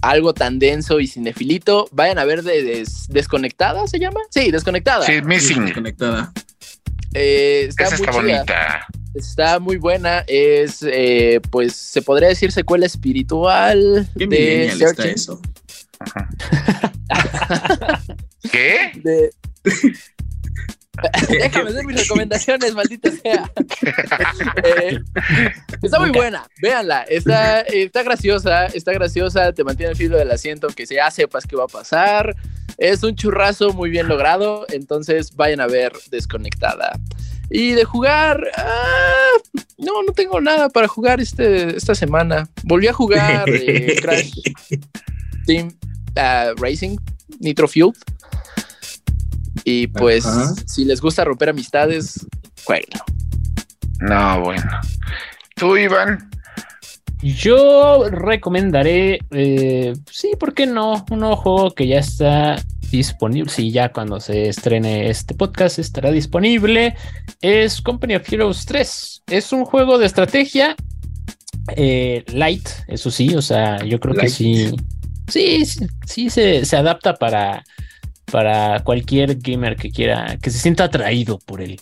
algo tan denso y cinefilito, vayan a ver de, Desconectada, ¿se llama? Sí, Desconectada. Sí, Missing. Desconectada. Eh, está Esa muy está chida. bonita. Está muy buena. Es, eh, pues, se podría decir secuela espiritual ¿Qué de está eso? ¿Qué? de- Déjame hacer mis recomendaciones, maldita sea. Eh, está muy buena, véanla. Está, está graciosa, está graciosa, te mantiene el filo del asiento, que ya sepas qué va a pasar. Es un churrazo muy bien logrado, entonces vayan a ver Desconectada. Y de jugar, ah, no, no tengo nada para jugar este, esta semana. Volví a jugar eh, Crash Team ah, Racing, Nitro Fuel. Y pues, Ajá. si les gusta romper amistades, jueguenlo. No, bueno. Tú, Iván. Yo recomendaré, eh, sí, ¿por qué no? Un juego que ya está disponible. Sí, ya cuando se estrene este podcast estará disponible. Es Company of Heroes 3. Es un juego de estrategia eh, light, eso sí. O sea, yo creo que sí. Sí, sí, sí se, se adapta para, para cualquier gamer que quiera, que se sienta atraído por él.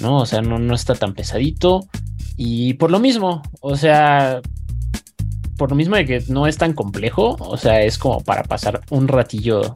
¿no? O sea, no, no está tan pesadito. Y por lo mismo, o sea, por lo mismo de que no es tan complejo, o sea, es como para pasar un ratillo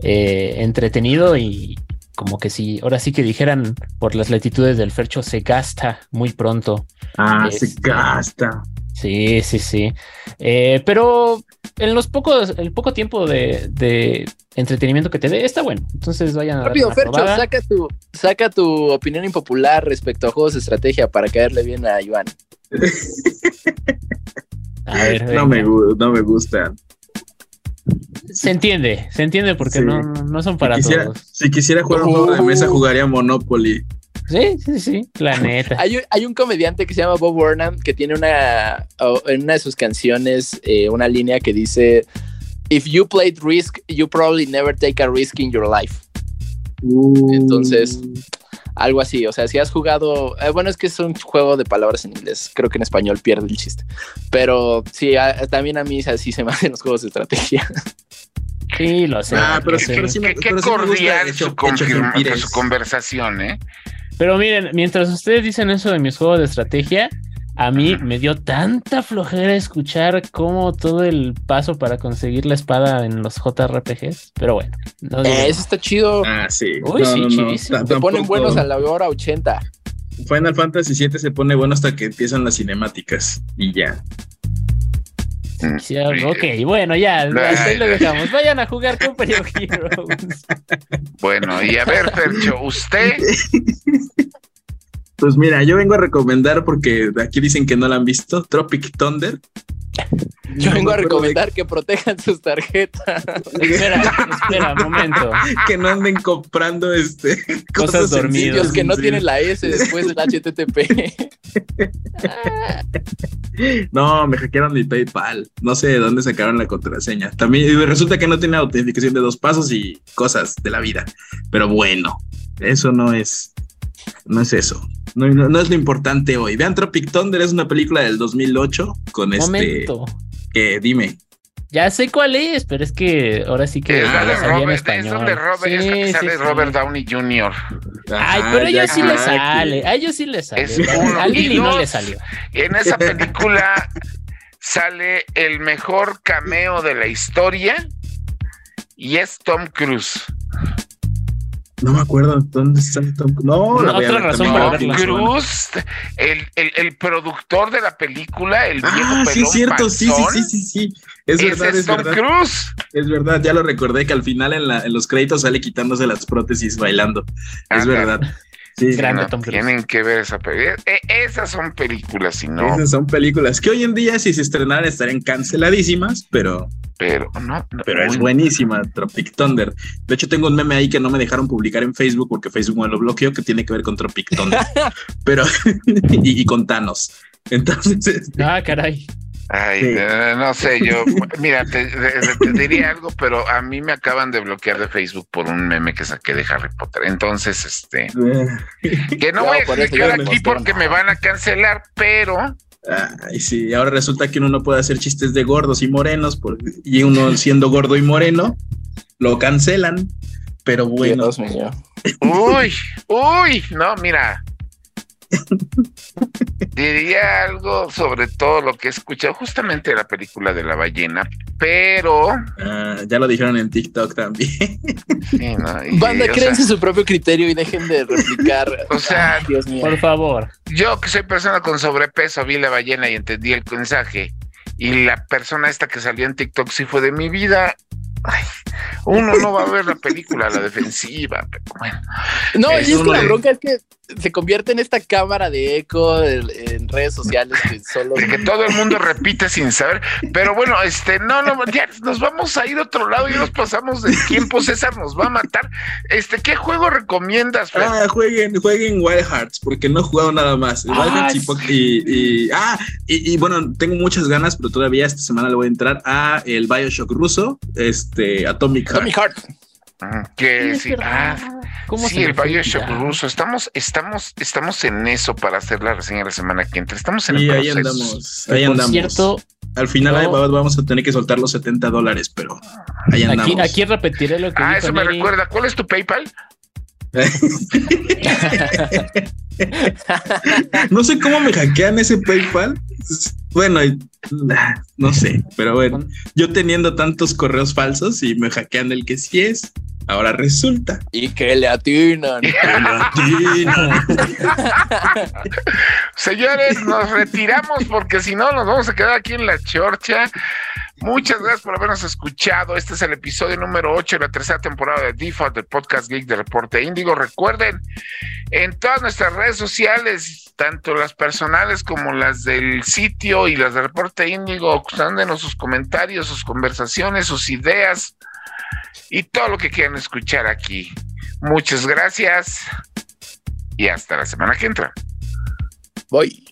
eh, entretenido y como que si, ahora sí que dijeran por las latitudes del Fercho, se gasta muy pronto. Ah, Este- se gasta. Sí, sí, sí. Eh, pero en los pocos, el poco tiempo de, de entretenimiento que te dé, está bueno. Entonces vayan a Rápido, una Fercho, probada. saca tu, saca tu opinión impopular respecto a juegos de estrategia para caerle bien a Iván. A ver, No me, no me gusta. se entiende, se entiende porque Sí. no, no son para si, quisiera, todos. si quisiera jugar un juego de mesa, Uh. jugaría Monopoly. Sí, sí, sí, la neta. Hay, un- hay un comediante que se llama Bob Burnham que tiene una en una de sus canciones eh, una línea que dice If you played Risk, you probably never take a risk in your life. Entonces- Algo así, o sea, si has jugado, eh, bueno, es que es un juego de palabras en inglés, creo que en español pierde el chiste, pero sí, a- también a mí así se me hacen los juegos de estrategia. Sí, lo sé. Ah, pero lo sí, sé. pero sí me- Qué, qué pero sí me gusta cordial Hecho- su, Hecho confirma- Empires. su conversación, ¿eh? Pero miren, mientras ustedes dicen eso de mis juegos de estrategia, a mí me dio tanta flojera escuchar cómo todo el paso para conseguir la espada en los JRPGs. Pero bueno, no Eh, eso está chido. Ah, sí. Uy, sí, chidísimo. Se ponen buenos a la hora 80. Final Fantasy VII se pone bueno hasta que empiezan las cinemáticas y ya. Sí, ok, bueno, ya, hasta ahí lo dejamos. Vayan a jugar Company of Heroes. Bueno, y a ver, Fercho, usted, Pues mira, yo vengo a recomendar porque aquí dicen que no la han visto, Tropic Thunder. Yo vengo a recomendar que protejan sus tarjetas. espera, espera, un momento. que no anden comprando este Cosas dormidas. Sitios que no tienen la S después del HTTP. No, me hackearon mi PayPal. No sé de dónde sacaron la contraseña. También resulta que no tiene autentificación de dos pasos y cosas de la vida. Pero bueno, eso no es, no es eso. No, no- no es lo importante hoy. Vean Tropic Thunder es una película del 2008 con este. Momento. Que dime. Ya sé cuál es, pero es que ahora sí que la sabía en Robert, es español. donde Robert, es la que Sí, sale sí. Robert Downey Jr. Ay, Ajá, pero a ellos sí le sale, a ellos sí le sale. Es uno. A Lily no le salió. En esa película sale el mejor cameo de la historia y es Tom Cruise. No me acuerdo dónde está Tom No, No, la voy a otra ver razón para Tom verla. Cruise, el, el, el productor de la película, el viejo Ah, sí, pelón es cierto. Sí, sí, sí, sí, sí. Es ese verdad, es es Tom verdad. Cruise. Es verdad, ya lo recordé que al final en, la- en los créditos sale quitándose las prótesis bailando. Es verdad. Sí, Grande No, Tom Cruise. tienen que ver esa película. esas son películas, si no, Esas son películas que hoy en día, si se estrenaran, estarían canceladísimas, pero, pero no. no, pero es buenísima. Tropic Thunder. De hecho, tengo un meme ahí que no me dejaron publicar en Facebook porque Facebook me lo bloqueó, que tiene que ver con Tropic Thunder. pero, y, y con Thanos. Entonces, este, Ah, caray. Ay, Sí. no sé, yo, mira, te, te- te diría algo, pero a mí me acaban de bloquear de Facebook por un meme que saqué de Harry Potter. Entonces, este, que no voy a por explicar aquí porque me van a cancelar, pero Ay, sí, ahora resulta que uno no puede hacer chistes de gordos y morenos, porque, y uno siendo gordo y moreno, lo cancelan. Pero bueno. Dios mío. Uy, uy, no, mira. Diría algo sobre todo lo que he escuchado justamente de la película de la ballena, pero Ah, ya lo dijeron en TikTok también. sí, no, y, Banda, créense sea, su propio criterio y dejen de replicar. O sea, Ay, Dios mío. Por favor. yo que soy persona con sobrepeso vi la ballena y entendí el mensaje. Y la persona esta que salió en TikTok sí fue de mi vida. Ay, uno no va a ver la película a la defensiva, pero bueno. No, y Es que la de- bronca es que se convierte en esta cámara de eco en, en redes sociales que solo. de que todo el mundo repite sin saber. Pero bueno, este, no, no, ya nos vamos a ir a otro lado y nos pasamos del tiempo. César nos va a matar. Este, ¿qué juego recomiendas, Fred? Ah, jueguen, jueguen Wild Hearts, porque no he jugado nada más. Wild Ah, Hearts y, sí. Poc- y, y- ah, y, y bueno, tengo muchas ganas, pero todavía esta semana le voy a entrar a el Bioshock ruso, este Atomic Heart. Tommy Hart. Mm, Que sí, ah, ¿Cómo sí, se el Bioshock ruso. Estamos, estamos, estamos en eso para hacer la reseña la semana que entra. Estamos en Y el ahí proceso. andamos, Que ahí por andamos. cierto, Al final no- vamos a tener que soltar los 70 dólares, pero ahí andamos. aquí, aquí repetiré lo que Ah, dijo eso me Neri. recuerda. ¿Cuál es tu PayPal? no sé cómo me hackean ese PayPal. Bueno, no sé, pero bueno, yo teniendo tantos correos falsos y me hackean el que sí es, ahora resulta. Y que le atinan. Señores, nos retiramos porque si no nos vamos a quedar aquí en la chorcha. Muchas gracias por habernos escuchado. Este es el episodio número 8 de la tercera temporada de Default del podcast Geek de Reporte Índigo. Recuerden, en todas nuestras redes sociales, tanto las personales como las del sitio y las de Reporte Índigo, mándenos sus comentarios, sus conversaciones, sus ideas y todo lo que quieran escuchar aquí. Muchas gracias y hasta la semana que entra. Voy.